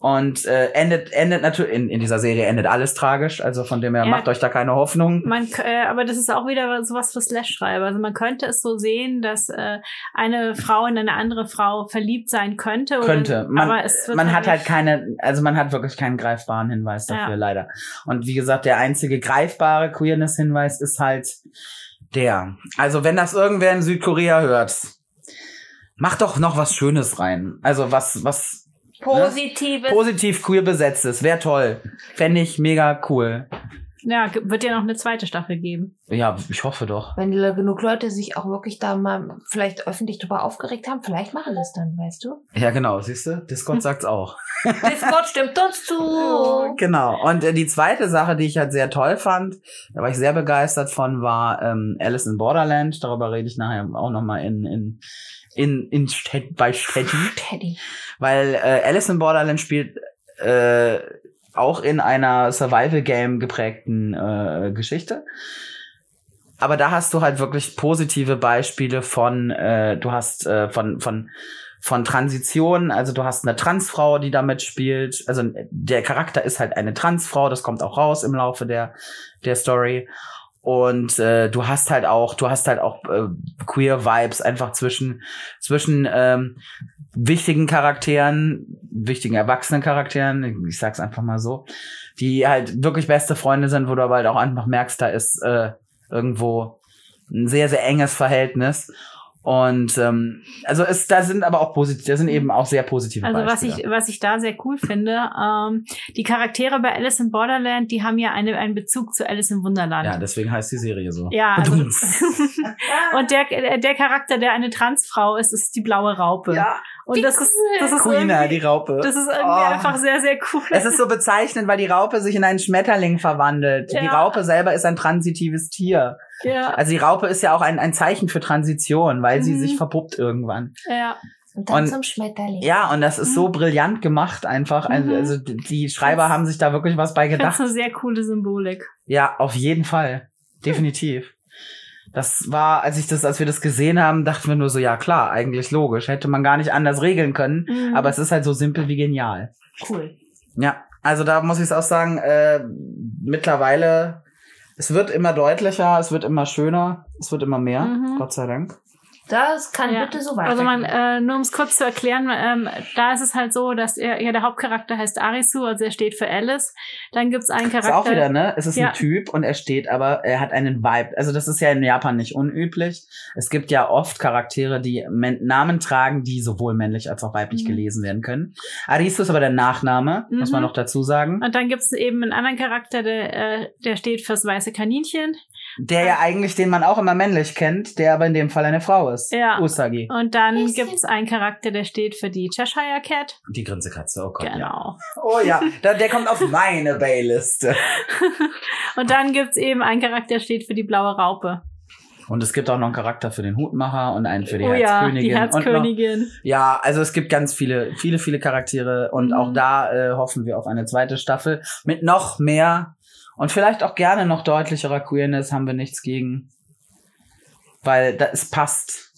Speaker 3: Und äh, endet, endet natürlich, in, in dieser Serie endet alles tragisch, also von dem her
Speaker 2: Ja.
Speaker 3: macht euch da keine Hoffnung.
Speaker 2: Man, äh, aber das ist auch wieder sowas für Slash-Schreiber. Also man könnte es so sehen, dass äh, eine Frau in eine andere Frau verliebt sein könnte. Oder,
Speaker 3: könnte. Man,
Speaker 2: aber es wird
Speaker 3: man hat halt keine, also man hat wirklich keinen greifbaren Hinweis dafür,
Speaker 2: Ja.
Speaker 3: leider. Und wie gesagt, der einzige greifbare Queerness-Hinweis ist halt der. Also wenn das irgendwer in Südkorea hört, mach doch noch was Schönes rein. Also was, was
Speaker 1: Positives.
Speaker 3: positiv queer besetztes. Wäre toll. Fände ich mega cool.
Speaker 2: Ja, wird ja noch eine zweite Staffel geben.
Speaker 3: Ja, ich hoffe doch.
Speaker 1: Wenn genug Leute sich auch wirklich da mal vielleicht öffentlich drüber aufgeregt haben, vielleicht machen es dann, weißt du?
Speaker 3: Ja, genau, siehst du? Discord sagt's auch.
Speaker 1: Discord stimmt uns zu.
Speaker 3: Genau. Und äh, die zweite Sache, die ich halt sehr toll fand, da war ich sehr begeistert von, war ähm, Alice in Borderland. Darüber rede ich nachher auch nochmal in, in, in, in Städt, bei Städti.
Speaker 1: Teddy.
Speaker 3: Weil äh, Alice in Borderland spielt äh, auch in einer Survival-Game geprägten äh, Geschichte. Aber da hast du halt wirklich positive Beispiele von, äh, du hast äh, von, von von Transition. Also du hast eine Transfrau, die damit spielt. Also der Charakter ist halt eine Transfrau, das kommt auch raus im Laufe der, der Story. Und äh, du hast halt auch, du hast halt auch äh, queer Vibes einfach zwischen zwischen ähm, wichtigen Charakteren, wichtigen erwachsenen Charakteren, ich sag's einfach mal so, die halt wirklich beste Freunde sind, wo du aber halt auch einfach merkst, da ist äh, irgendwo ein sehr sehr enges Verhältnis. Und ähm, also es, da sind aber auch positiv, da sind eben auch sehr positive
Speaker 2: Also was
Speaker 3: Beispiele.
Speaker 2: ich, was ich da sehr cool finde, ähm, die Charaktere bei Alice in Borderland, die haben ja eine, einen Bezug zu Alice im Wunderland.
Speaker 3: ja, deswegen heißt die Serie so.
Speaker 2: Ja, also, und der, der Charakter, der eine Transfrau ist, ist die blaue Raupe.
Speaker 3: ja,
Speaker 2: und
Speaker 1: wie
Speaker 2: das ist, das ist
Speaker 3: Queena,
Speaker 2: irgendwie,
Speaker 3: die Raupe.
Speaker 2: das ist irgendwie
Speaker 3: Oh.
Speaker 2: einfach sehr, sehr cool.
Speaker 3: Es ist so bezeichnend, weil die Raupe sich in einen Schmetterling verwandelt. Die
Speaker 2: Ja.
Speaker 3: Raupe selber ist ein transitives Tier.
Speaker 2: ja,
Speaker 3: Also die Raupe ist ja auch ein, ein Zeichen für Transition, weil sie
Speaker 2: Mhm.
Speaker 3: sich verpuppt irgendwann.
Speaker 2: ja.
Speaker 1: Und dann
Speaker 3: Und-
Speaker 1: zum Schmetterling.
Speaker 3: Ja, und das ist so brillant gemacht einfach. Also,
Speaker 2: Mhm.
Speaker 3: also die die Schreiber haben sich da wirklich was bei
Speaker 2: Ich finde
Speaker 3: gedacht.
Speaker 2: eine sehr coole Symbolik.
Speaker 3: Ja, auf jeden Fall. Definitiv. Das war, als ich das, als wir das gesehen haben, dachten wir nur so, ja klar, eigentlich logisch. Hätte man gar nicht anders regeln können.
Speaker 2: Mhm.
Speaker 3: Aber es ist halt so simpel wie genial.
Speaker 1: Cool.
Speaker 3: Ja, also da muss ich es auch sagen, äh, mittlerweile, es wird immer deutlicher, es wird immer schöner, es wird immer mehr,
Speaker 2: Mhm.
Speaker 3: Gott sei Dank.
Speaker 1: Das kann
Speaker 2: Ja.
Speaker 1: bitte so
Speaker 2: Also
Speaker 1: weitergehen.
Speaker 2: man, äh, nur um es kurz zu erklären, ähm, da ist es halt so, dass er, ja, der Hauptcharakter heißt Arisu, also er steht für Alice. Dann gibt's einen
Speaker 3: Ist
Speaker 2: Charakter.
Speaker 3: auch wieder, ne? Es ist
Speaker 2: Ja.
Speaker 3: ein Typ und er steht aber, er hat einen Vibe. Also das ist ja in Japan nicht unüblich. Es gibt ja oft Charaktere, die Men Namen tragen, die sowohl männlich als auch weiblich
Speaker 2: Mhm.
Speaker 3: gelesen werden können. Arisu ist aber der Nachname, muss man
Speaker 2: Mhm.
Speaker 3: noch dazu sagen.
Speaker 2: Und dann gibt's eben einen anderen Charakter, der, äh, der steht fürs weiße Kaninchen.
Speaker 3: Der ja eigentlich, den man auch immer männlich kennt, der aber in dem Fall eine Frau ist.
Speaker 2: Ja.
Speaker 3: Usagi.
Speaker 2: Und dann
Speaker 1: Bisschen.
Speaker 2: gibt's einen Charakter, der steht für die Cheshire Cat.
Speaker 3: Die Grinsekatze, oh Gott, ja.
Speaker 2: Genau.
Speaker 3: Oh ja, da, der kommt auf meine Bayliste.
Speaker 2: Und dann gibt's eben einen Charakter, der steht für die blaue Raupe.
Speaker 3: Und es gibt auch noch einen Charakter für den Hutmacher und einen für die
Speaker 2: oh ja,
Speaker 3: Herzkönigin.
Speaker 2: die
Speaker 3: Und noch,
Speaker 2: Herzkönigin.
Speaker 3: ja, also es gibt ganz viele, viele, viele Charaktere und
Speaker 2: Mhm.
Speaker 3: auch da äh, hoffen wir auf eine zweite Staffel mit noch mehr und vielleicht auch gerne noch deutlicherer Queerness haben wir nichts gegen, weil da, es passt.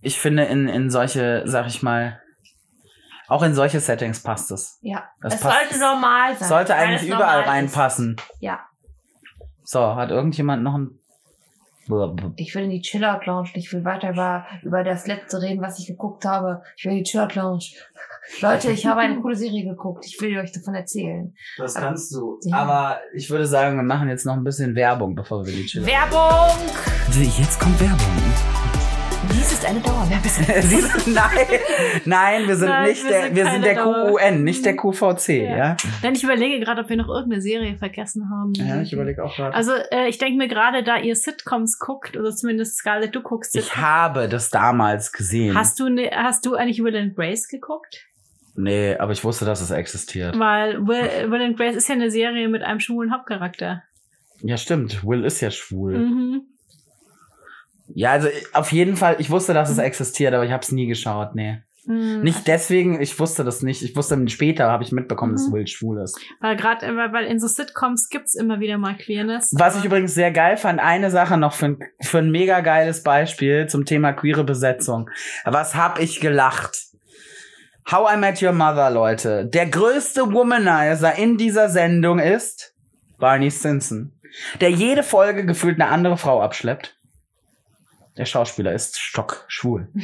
Speaker 3: Ich finde in in solche, sag ich mal, auch in solche Settings passt es.
Speaker 1: ja,
Speaker 3: Das
Speaker 1: es
Speaker 3: passt.
Speaker 1: sollte normal sein.
Speaker 3: Sollte eigentlich überall reinpassen.
Speaker 1: Ist. Ja,
Speaker 3: So, hat irgendjemand noch ein
Speaker 1: ich will in die Chillout Lounge. Ich will weiter über, über das letzte reden, was ich geguckt habe. Ich will in die Chillout Lounge. Leute, ich habe eine coole Serie geguckt. Ich will euch davon erzählen.
Speaker 3: Das kannst du.
Speaker 1: Ja.
Speaker 3: Aber ich würde sagen, wir machen jetzt noch ein bisschen Werbung, bevor wir die chillen.
Speaker 1: Werbung!
Speaker 3: Jetzt kommt Werbung.
Speaker 1: Dies ist eine Dauerwerbesendung.
Speaker 3: Nein, nein, wir sind
Speaker 2: Nein,
Speaker 3: nicht
Speaker 2: wir
Speaker 3: der,
Speaker 2: sind
Speaker 3: wir sind der
Speaker 2: Dauer-
Speaker 3: QUN, nicht der QVC, ja?
Speaker 2: Ja. Denn ich überlege gerade, ob wir noch irgendeine Serie vergessen haben.
Speaker 3: Ja, ich überlege auch gerade.
Speaker 2: Also äh, ich denke mir gerade, da ihr Sitcoms guckt, oder zumindest Scarlett, du guckst
Speaker 3: ich
Speaker 2: Sitcoms.
Speaker 3: habe das damals gesehen.
Speaker 2: Hast du, ne, hast du eigentlich Will and Grace geguckt?
Speaker 3: nee, aber ich wusste, dass es existiert.
Speaker 2: Weil Will, Will and Grace ist ja eine Serie mit einem schwulen Hauptcharakter.
Speaker 3: Ja, stimmt. Will ist ja schwul.
Speaker 2: Mhm.
Speaker 3: Ja, also auf jeden Fall, ich wusste, dass es existiert, aber ich habe es nie geschaut, nee.
Speaker 2: Mhm.
Speaker 3: Nicht deswegen, ich wusste das nicht. Ich wusste später, habe ich mitbekommen, dass
Speaker 2: Mhm.
Speaker 3: Will schwul ist.
Speaker 2: Weil gerade, weil, weil in so Sitcoms gibt's immer wieder mal Queerness.
Speaker 3: Was ich übrigens sehr geil fand, eine Sache noch für ein, für ein mega geiles Beispiel zum Thema queere Besetzung. Was hab ich gelacht? How I Met Your Mother, Leute. Der größte Womanizer in dieser Sendung ist Barney Stinson, der jede Folge gefühlt eine andere Frau abschleppt. Der Schauspieler ist stockschwul.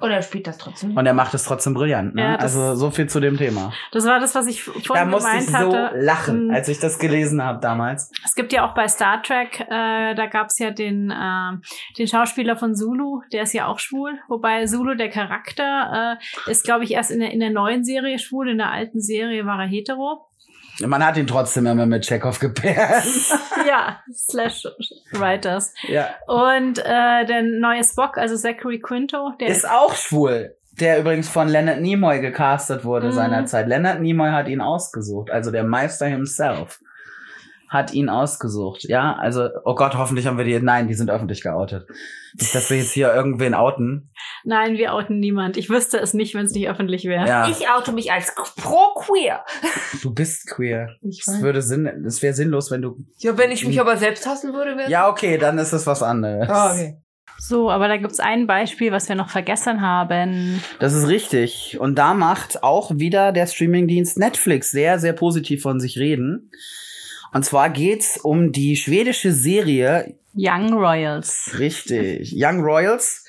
Speaker 1: Oder spielt das trotzdem?
Speaker 3: Und er macht es trotzdem brillant. Ne?
Speaker 2: Ja,
Speaker 3: also so viel zu dem Thema.
Speaker 2: Das war das, was ich vorhin
Speaker 3: Da musste ich
Speaker 2: gemeint
Speaker 3: so
Speaker 2: hatte.
Speaker 3: lachen,
Speaker 2: Mhm.
Speaker 3: als ich das gelesen habe damals.
Speaker 2: Es gibt ja auch bei Star Trek, äh, da gab's ja den, ähm, den Schauspieler von Zulu, der ist ja auch schwul. Wobei Zulu, der Charakter, äh, ist, glaube ich, erst in der, in der neuen Serie schwul. In der alten Serie war er hetero.
Speaker 3: Man hat ihn trotzdem immer mit Chekhov gepaart.
Speaker 2: ja, slash Writers.
Speaker 3: ja.
Speaker 2: Und äh, der neue Spock, also Zachary Quinto, der
Speaker 3: Ist auch schwul. Der übrigens von Leonard Nimoy gecastet wurde
Speaker 2: Mhm.
Speaker 3: seinerzeit. Leonard Nimoy hat ihn ausgesucht. Also der Meister himself hat ihn ausgesucht. Ja, also, oh Gott, hoffentlich haben wir die, nein, die sind öffentlich geoutet. Nicht, dass wir jetzt hier irgendwen outen.
Speaker 2: Nein, wir outen niemand. Ich wüsste es nicht, wenn es nicht öffentlich wäre.
Speaker 3: Ja,
Speaker 1: Ich oute mich als pro-queer.
Speaker 3: du bist queer.
Speaker 1: Ich
Speaker 3: Es würde Sinn, es wäre sinnlos, wenn du,
Speaker 1: Ja, wenn ich mich aber selbst hassen würde, wäre
Speaker 3: ja, okay, dann ist es was anderes.
Speaker 1: Ah, okay.
Speaker 2: So, aber da gibt's ein Beispiel, was wir noch vergessen haben.
Speaker 3: Das ist richtig. Und da macht auch wieder der Streamingdienst Netflix sehr, sehr positiv von sich reden. Und zwar geht's um die schwedische Serie
Speaker 2: Young Royals.
Speaker 3: Richtig. Young Royals.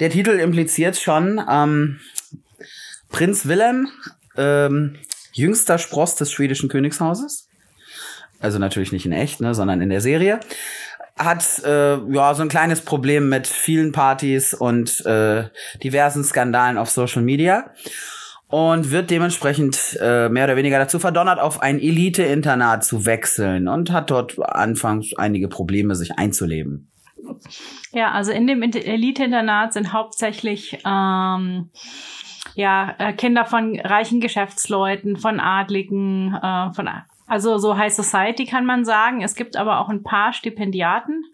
Speaker 3: Der Titel impliziert schon, ähm, Prinz Wilhelm, ähm, jüngster Spross des schwedischen Königshauses. Also natürlich nicht in echt, ne, sondern in der Serie. Hat äh, ja so ein kleines Problem mit vielen Partys und äh, diversen Skandalen auf Social Media und wird dementsprechend äh, mehr oder weniger dazu verdonnert, auf ein Elite-Internat zu wechseln und hat dort anfangs einige Probleme, sich einzuleben.
Speaker 2: Ja, also in dem Elite-Internat sind hauptsächlich ähm, ja äh, Kinder von reichen Geschäftsleuten, von Adligen, äh, von also so High Society kann man sagen. Es gibt aber auch ein paar Stipendiaten,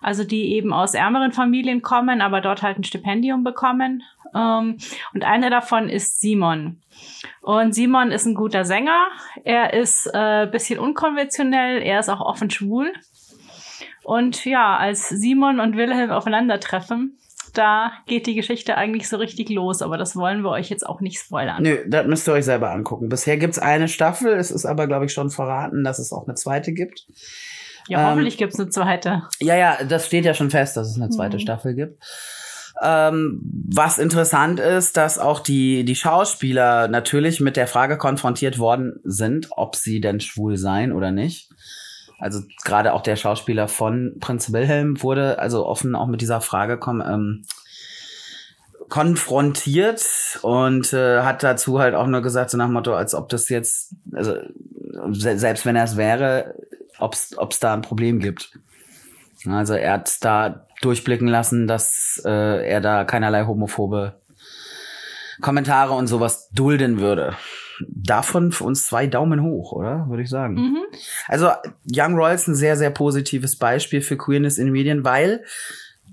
Speaker 2: also die eben aus ärmeren Familien kommen, aber dort halt ein Stipendium bekommen. Ähm, und einer davon ist Simon. Und Simon ist ein guter Sänger. Er ist äh, bisschen unkonventionell. Er ist auch offen schwul. Und ja, als Simon und Wilhelm aufeinandertreffen, da geht die Geschichte eigentlich so richtig los, aber das wollen wir euch jetzt auch nicht spoilern.
Speaker 3: Nö, das müsst ihr euch selber angucken. Bisher gibt's eine Staffel, es ist aber, glaube ich, schon verraten, dass es auch eine zweite gibt.
Speaker 2: Ja, ähm, hoffentlich gibt's eine zweite.
Speaker 3: Ja, ja, das steht ja schon fest, dass es eine zweite mhm. Staffel gibt. Ähm, was interessant ist, dass auch die, die Schauspieler natürlich mit der Frage konfrontiert worden sind, ob sie denn schwul seien oder nicht. Also gerade auch der Schauspieler von Prinz Wilhelm wurde also offen auch mit dieser Frage ähm, konfrontiert und äh, hat dazu halt auch nur gesagt, so nach dem Motto, als ob das jetzt, also selbst wenn er es wäre, ob es da ein Problem gibt. Also er hat da durchblicken lassen, dass äh, er da keinerlei homophobe Kommentare und sowas dulden würde davon für uns zwei Daumen hoch, oder? Würde ich sagen. Mhm. Also Young Royals ein sehr, sehr positives Beispiel für Queerness in Medien, weil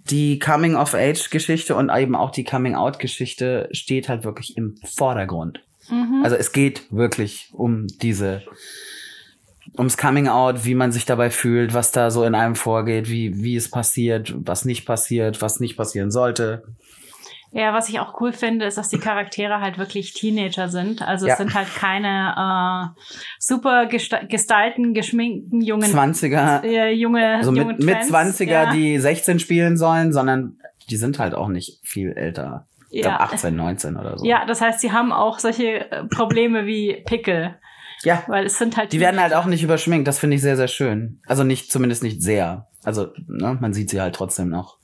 Speaker 3: die Coming-of-Age-Geschichte und eben auch die Coming-out-Geschichte steht halt wirklich im Vordergrund. Mhm. Also es geht wirklich um diese ums Coming Out, wie man sich dabei fühlt, was da so in einem vorgeht, wie, wie es passiert, was nicht passiert, was nicht passieren sollte.
Speaker 2: Ja, was ich auch cool finde, ist, dass die Charaktere halt wirklich Teenager sind. Also ja. es sind halt keine äh, super gestalten, geschminkten jungen
Speaker 3: 20er,
Speaker 2: äh, junge,
Speaker 3: also
Speaker 2: junge
Speaker 3: mit, mit 20er, ja. die 16 spielen sollen, sondern die sind halt auch nicht viel älter. Ich ja. glaube 18, 19 oder so.
Speaker 2: Ja, das heißt, sie haben auch solche äh, Probleme wie Pickel.
Speaker 3: Ja.
Speaker 2: Weil es sind halt.
Speaker 3: Die werden halt auch nicht überschminkt. Das finde ich sehr, sehr schön. Also nicht, zumindest nicht sehr. Also, ne, man sieht sie halt trotzdem noch.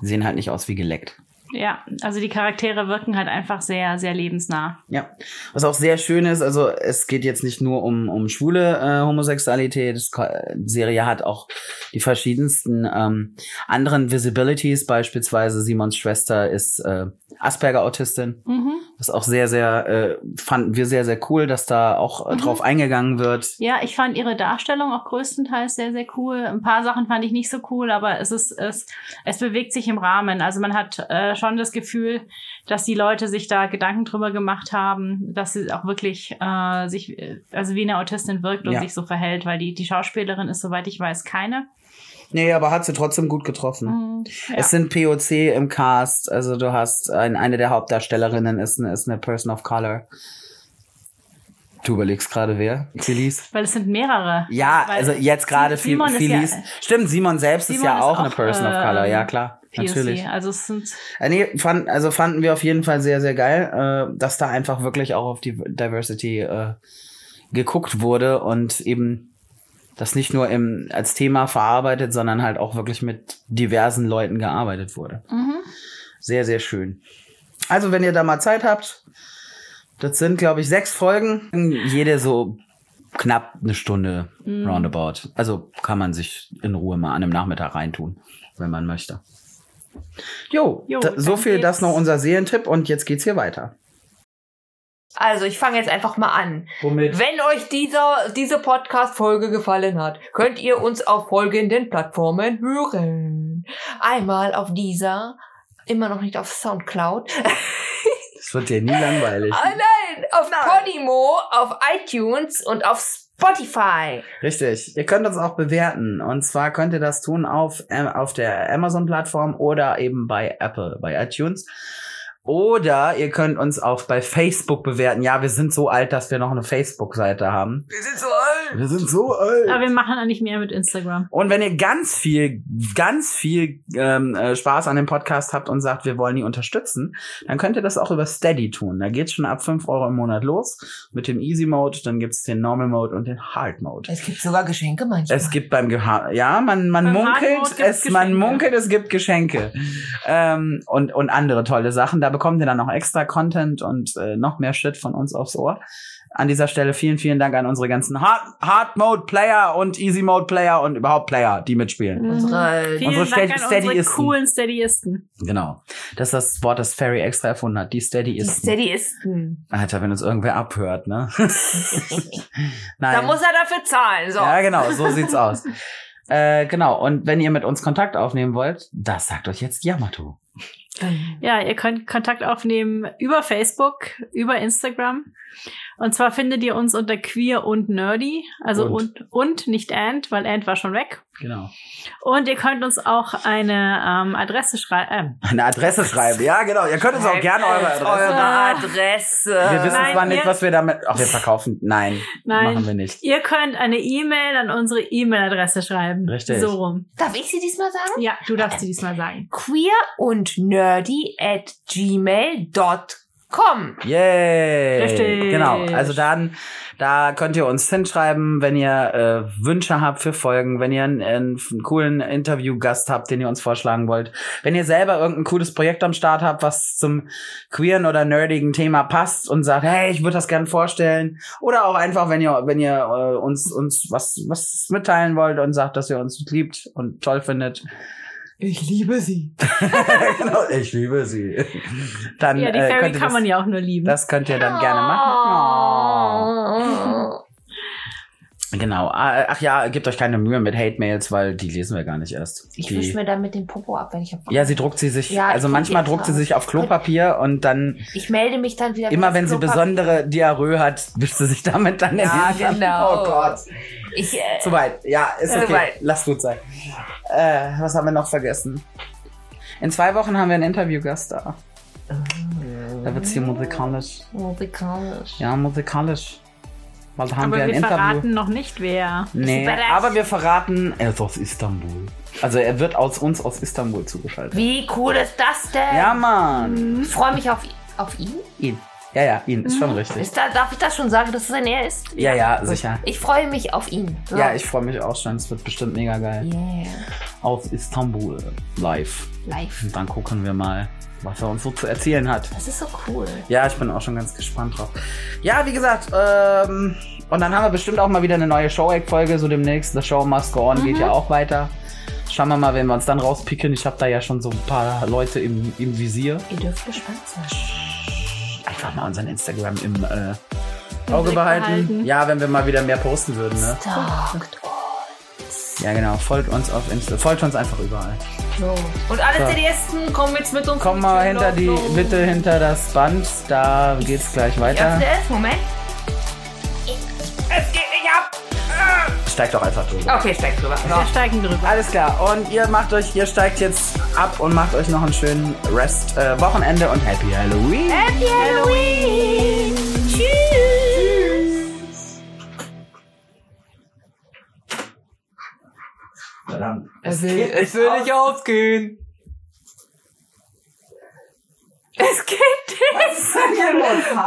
Speaker 3: Sie sehen halt nicht aus wie geleckt.
Speaker 2: Ja, also die Charaktere wirken halt einfach sehr, sehr lebensnah.
Speaker 3: Ja, was auch sehr schön ist, also es geht jetzt nicht nur um, um schwule äh, Homosexualität, die Serie hat auch die verschiedensten ähm, anderen Visibilities, beispielsweise Simons Schwester ist äh, Asperger-Autistin. Mhm. Das ist auch sehr, sehr, äh, fanden wir sehr, sehr cool, dass da auch äh, mhm. drauf eingegangen wird.
Speaker 2: Ja, ich fand ihre Darstellung auch größtenteils sehr, sehr cool. Ein paar Sachen fand ich nicht so cool, aber es ist, es, es bewegt sich im Rahmen. Also man hat äh, schon das Gefühl, dass die Leute sich da Gedanken drüber gemacht haben, dass sie auch wirklich äh, sich, also wie eine Autistin wirkt und ja. sich so verhält, weil die, die Schauspielerin ist, soweit ich weiß, keine.
Speaker 3: Nee, aber hat sie trotzdem gut getroffen. Mhm, ja. Es sind POC im Cast, also du hast ein, eine der Hauptdarstellerinnen ist eine, ist eine Person of Color. Du überlegst gerade wer? Felice?
Speaker 2: Weil es sind mehrere.
Speaker 3: Ja, Weil also jetzt gerade Felice. Ja, Stimmt, Simon selbst Simon ist ja auch, auch, eine Person äh, of Color, ja klar. POC. Natürlich.
Speaker 2: Also es sind.
Speaker 3: Äh, nee, fand, also fanden wir auf jeden Fall sehr, sehr geil, äh, dass da einfach wirklich auch auf die Diversity äh, geguckt wurde und eben das nicht nur im, als Thema verarbeitet, sondern halt auch wirklich mit diversen Leuten gearbeitet wurde. Mhm. Sehr, sehr schön. Also, wenn ihr da mal Zeit habt, das sind, glaube ich, sechs Folgen. Jede so knapp eine Stunde mhm. roundabout. Also kann man sich in Ruhe mal an einem Nachmittag reintun, wenn man möchte. Jo, jo da, so viel das noch unser Serientipp und jetzt geht's hier weiter.
Speaker 1: Also, ich fange jetzt einfach mal an.
Speaker 3: Womit?
Speaker 1: Wenn euch dieser, diese Podcast-Folge gefallen hat, könnt ihr uns auf folgenden Plattformen hören. Einmal auf dieser, immer noch nicht auf Soundcloud.
Speaker 3: Das wird dir nie langweilig.
Speaker 1: Ah, nein! auf Podimo, auf iTunes und auf Spotify.
Speaker 3: Richtig. Ihr könnt uns auch bewerten. Und zwar könnt ihr das tun auf, ähm, auf der Amazon-Plattform oder eben bei Apple, bei iTunes. Oder ihr könnt uns auch bei Facebook bewerten. Ja, wir sind so alt, dass wir noch eine Facebook-Seite haben.
Speaker 1: Wir sind so alt.
Speaker 3: Wir sind so alt.
Speaker 2: Aber wir machen eigentlich mehr mit Instagram.
Speaker 3: Und wenn ihr ganz viel, ganz viel ähm, äh, Spaß an dem Podcast habt und sagt, wir wollen die unterstützen, dann könnt ihr das auch über Steady tun. Da geht's schon ab 5 Euro im Monat los mit dem Easy Mode, dann gibt's den Normal Mode und den Hard Mode.
Speaker 1: Es gibt sogar Geschenke manchmal.
Speaker 3: Es gibt beim Geha ja, man man
Speaker 2: Beim
Speaker 3: munkelt, es man munkelt, es gibt Geschenke ähm, und und andere tolle Sachen. Da bekommt ihr dann noch extra Content und äh, noch mehr Shit von uns aufs Ohr. An dieser Stelle vielen, vielen Dank an unsere ganzen Hard, Hard Mode Player und Easy Mode Player und überhaupt Player, die mitspielen.
Speaker 1: Unsere
Speaker 2: Vielen
Speaker 3: Unsere
Speaker 2: Dank an unsere
Speaker 3: Steadyisten.
Speaker 2: coolen Steadyisten.
Speaker 3: Genau. Das ist das Wort, das Ferry extra erfunden hat. Die Steady
Speaker 1: die
Speaker 3: ist.
Speaker 1: Steadyisten.
Speaker 3: Alter, wenn uns irgendwer abhört, ne? Nein.
Speaker 1: Da muss er dafür zahlen. So.
Speaker 3: Ja, genau, so sieht's aus. Äh, genau, und wenn ihr mit uns Kontakt aufnehmen wollt, das sagt euch jetzt Yamato.
Speaker 2: Ja, ihr könnt Kontakt aufnehmen über Facebook, über Instagram. Und zwar findet ihr uns unter queer und nerdy. Also und,
Speaker 3: Und.
Speaker 2: und, nicht and, weil and war schon weg.
Speaker 3: Genau.
Speaker 2: Und ihr könnt uns auch eine ähm, Adresse schreiben.
Speaker 3: Eine Adresse schreiben. Ja, genau. Ihr könnt uns auch gerne eure Adresse.
Speaker 1: Eure Adresse.
Speaker 3: Wir wissen
Speaker 2: Nein,
Speaker 3: zwar nicht, was wir damit. Ach, wir verkaufen. Nein,
Speaker 2: Nein.
Speaker 3: machen wir nicht.
Speaker 2: Ihr könnt eine E-Mail an unsere E-Mail-Adresse schreiben.
Speaker 3: Richtig.
Speaker 2: So rum.
Speaker 1: Darf ich sie diesmal sagen?
Speaker 2: Ja, du darfst sie diesmal sagen.
Speaker 1: Queer und nerdy at gmail.com.
Speaker 3: Yay!
Speaker 2: Richtig.
Speaker 3: Genau. Also dann, da könnt ihr uns hinschreiben, wenn ihr äh, Wünsche habt für Folgen, wenn ihr einen, einen coolen Interviewgast habt, den ihr uns vorschlagen wollt, wenn ihr selber irgendein cooles Projekt am Start habt, was zum queeren oder nerdigen Thema passt und sagt, hey, ich würde das gerne vorstellen, oder auch einfach, wenn ihr, wenn ihr äh, uns uns was was mitteilen wollt und sagt, dass ihr uns liebt und toll findet. Ich liebe sie. genau, ich liebe sie. Dann
Speaker 2: Ja, die
Speaker 3: äh,
Speaker 2: Fairy
Speaker 3: könnt ihr
Speaker 2: kann
Speaker 3: das-
Speaker 2: man ja auch nur lieben.
Speaker 3: das könnt ihr dann gerne machen.
Speaker 1: Oh.
Speaker 3: Genau. Ah, Ach ja, gebt euch keine Mühe mit Hate-Mails, weil die lesen wir gar nicht erst.
Speaker 1: Ich
Speaker 3: die,
Speaker 1: wisch mir damit den Popo ab, wenn ich hab
Speaker 3: ja, sie druckt sie sich,
Speaker 1: Ja,
Speaker 3: also manchmal druckt sie sich auf Klopapier und dann,
Speaker 1: Ich melde mich dann wieder.
Speaker 3: immer wenn sie besondere Diarrhoe hat, wischt sie sich damit dann in
Speaker 1: Ja,
Speaker 3: den
Speaker 1: genau.
Speaker 3: Oh Gott.
Speaker 1: Ich, äh,
Speaker 3: Zu weit. Ja, ist
Speaker 1: Zu
Speaker 3: okay.
Speaker 1: weit.
Speaker 3: Lass gut sein. Äh, was haben wir noch vergessen? In zwei Wochen haben wir einen Interviewgast da. Da wird's hier musikalisch.
Speaker 1: musikalisch.
Speaker 3: Ja, musikalisch. Weil da haben
Speaker 2: Aber
Speaker 3: wir ein
Speaker 2: wir
Speaker 3: Interview.
Speaker 2: verraten noch nicht, wer.
Speaker 3: Nee, aber wir verraten, er ist aus Istanbul. Also er wird aus uns aus Istanbul zugeschaltet.
Speaker 1: Wie cool ist das denn?
Speaker 3: Ja, Mann.
Speaker 1: Ich freue mich auf, auf ihn.
Speaker 3: Ihn. Ja, ja, ihn ist schon richtig.
Speaker 1: Ist da, darf ich das schon sagen, dass es ein Er ist?
Speaker 3: Ja, ja, sicher.
Speaker 1: Ich freue mich auf ihn. So.
Speaker 3: Ja, ich freue mich auch schon. Es wird bestimmt mega geil.
Speaker 1: Yeah.
Speaker 3: Aus Istanbul live.
Speaker 1: Live.
Speaker 3: Und dann gucken wir mal, was er uns so zu erzählen hat.
Speaker 1: Das ist so cool.
Speaker 3: Ja, ich bin auch schon ganz gespannt drauf. Ja, wie gesagt, ähm, und dann haben wir bestimmt auch mal wieder eine neue Show-Egg-Folge, so demnächst. The Show Must Go On geht ja auch weiter. Schauen wir mal, wenn wir uns dann rauspicken. Ich habe da ja schon so ein paar Leute im, im Visier.
Speaker 1: Ihr dürft gespannt sein.
Speaker 3: Einfach mal unseren Instagram im äh, Auge behalten.
Speaker 2: behalten.
Speaker 3: Ja, wenn wir mal wieder mehr posten würden, ne?
Speaker 1: Stalkt.
Speaker 3: Ja, genau. Folgt uns auf Insta. Folgt uns einfach überall.
Speaker 1: So. Und alle
Speaker 3: So.
Speaker 1: CDisten kommen jetzt mit uns.
Speaker 3: Komm mal hinter die,
Speaker 1: so.
Speaker 3: bitte hinter das Band. Da geht's gleich
Speaker 1: Ich
Speaker 3: weiter.
Speaker 1: öffne es. Moment. Es geht nicht ab.
Speaker 3: Steigt doch einfach drüber.
Speaker 1: Okay, steig drüber.
Speaker 2: Wir steigen drüber.
Speaker 3: Alles klar. Und ihr macht euch, ihr steigt jetzt ab und macht euch noch einen schönen Rest äh, Wochenende und Happy Halloween.
Speaker 1: Happy Halloween. Tschüss.
Speaker 3: Verdammt.
Speaker 1: Es will, es will nicht ausgehen. Es geht nicht.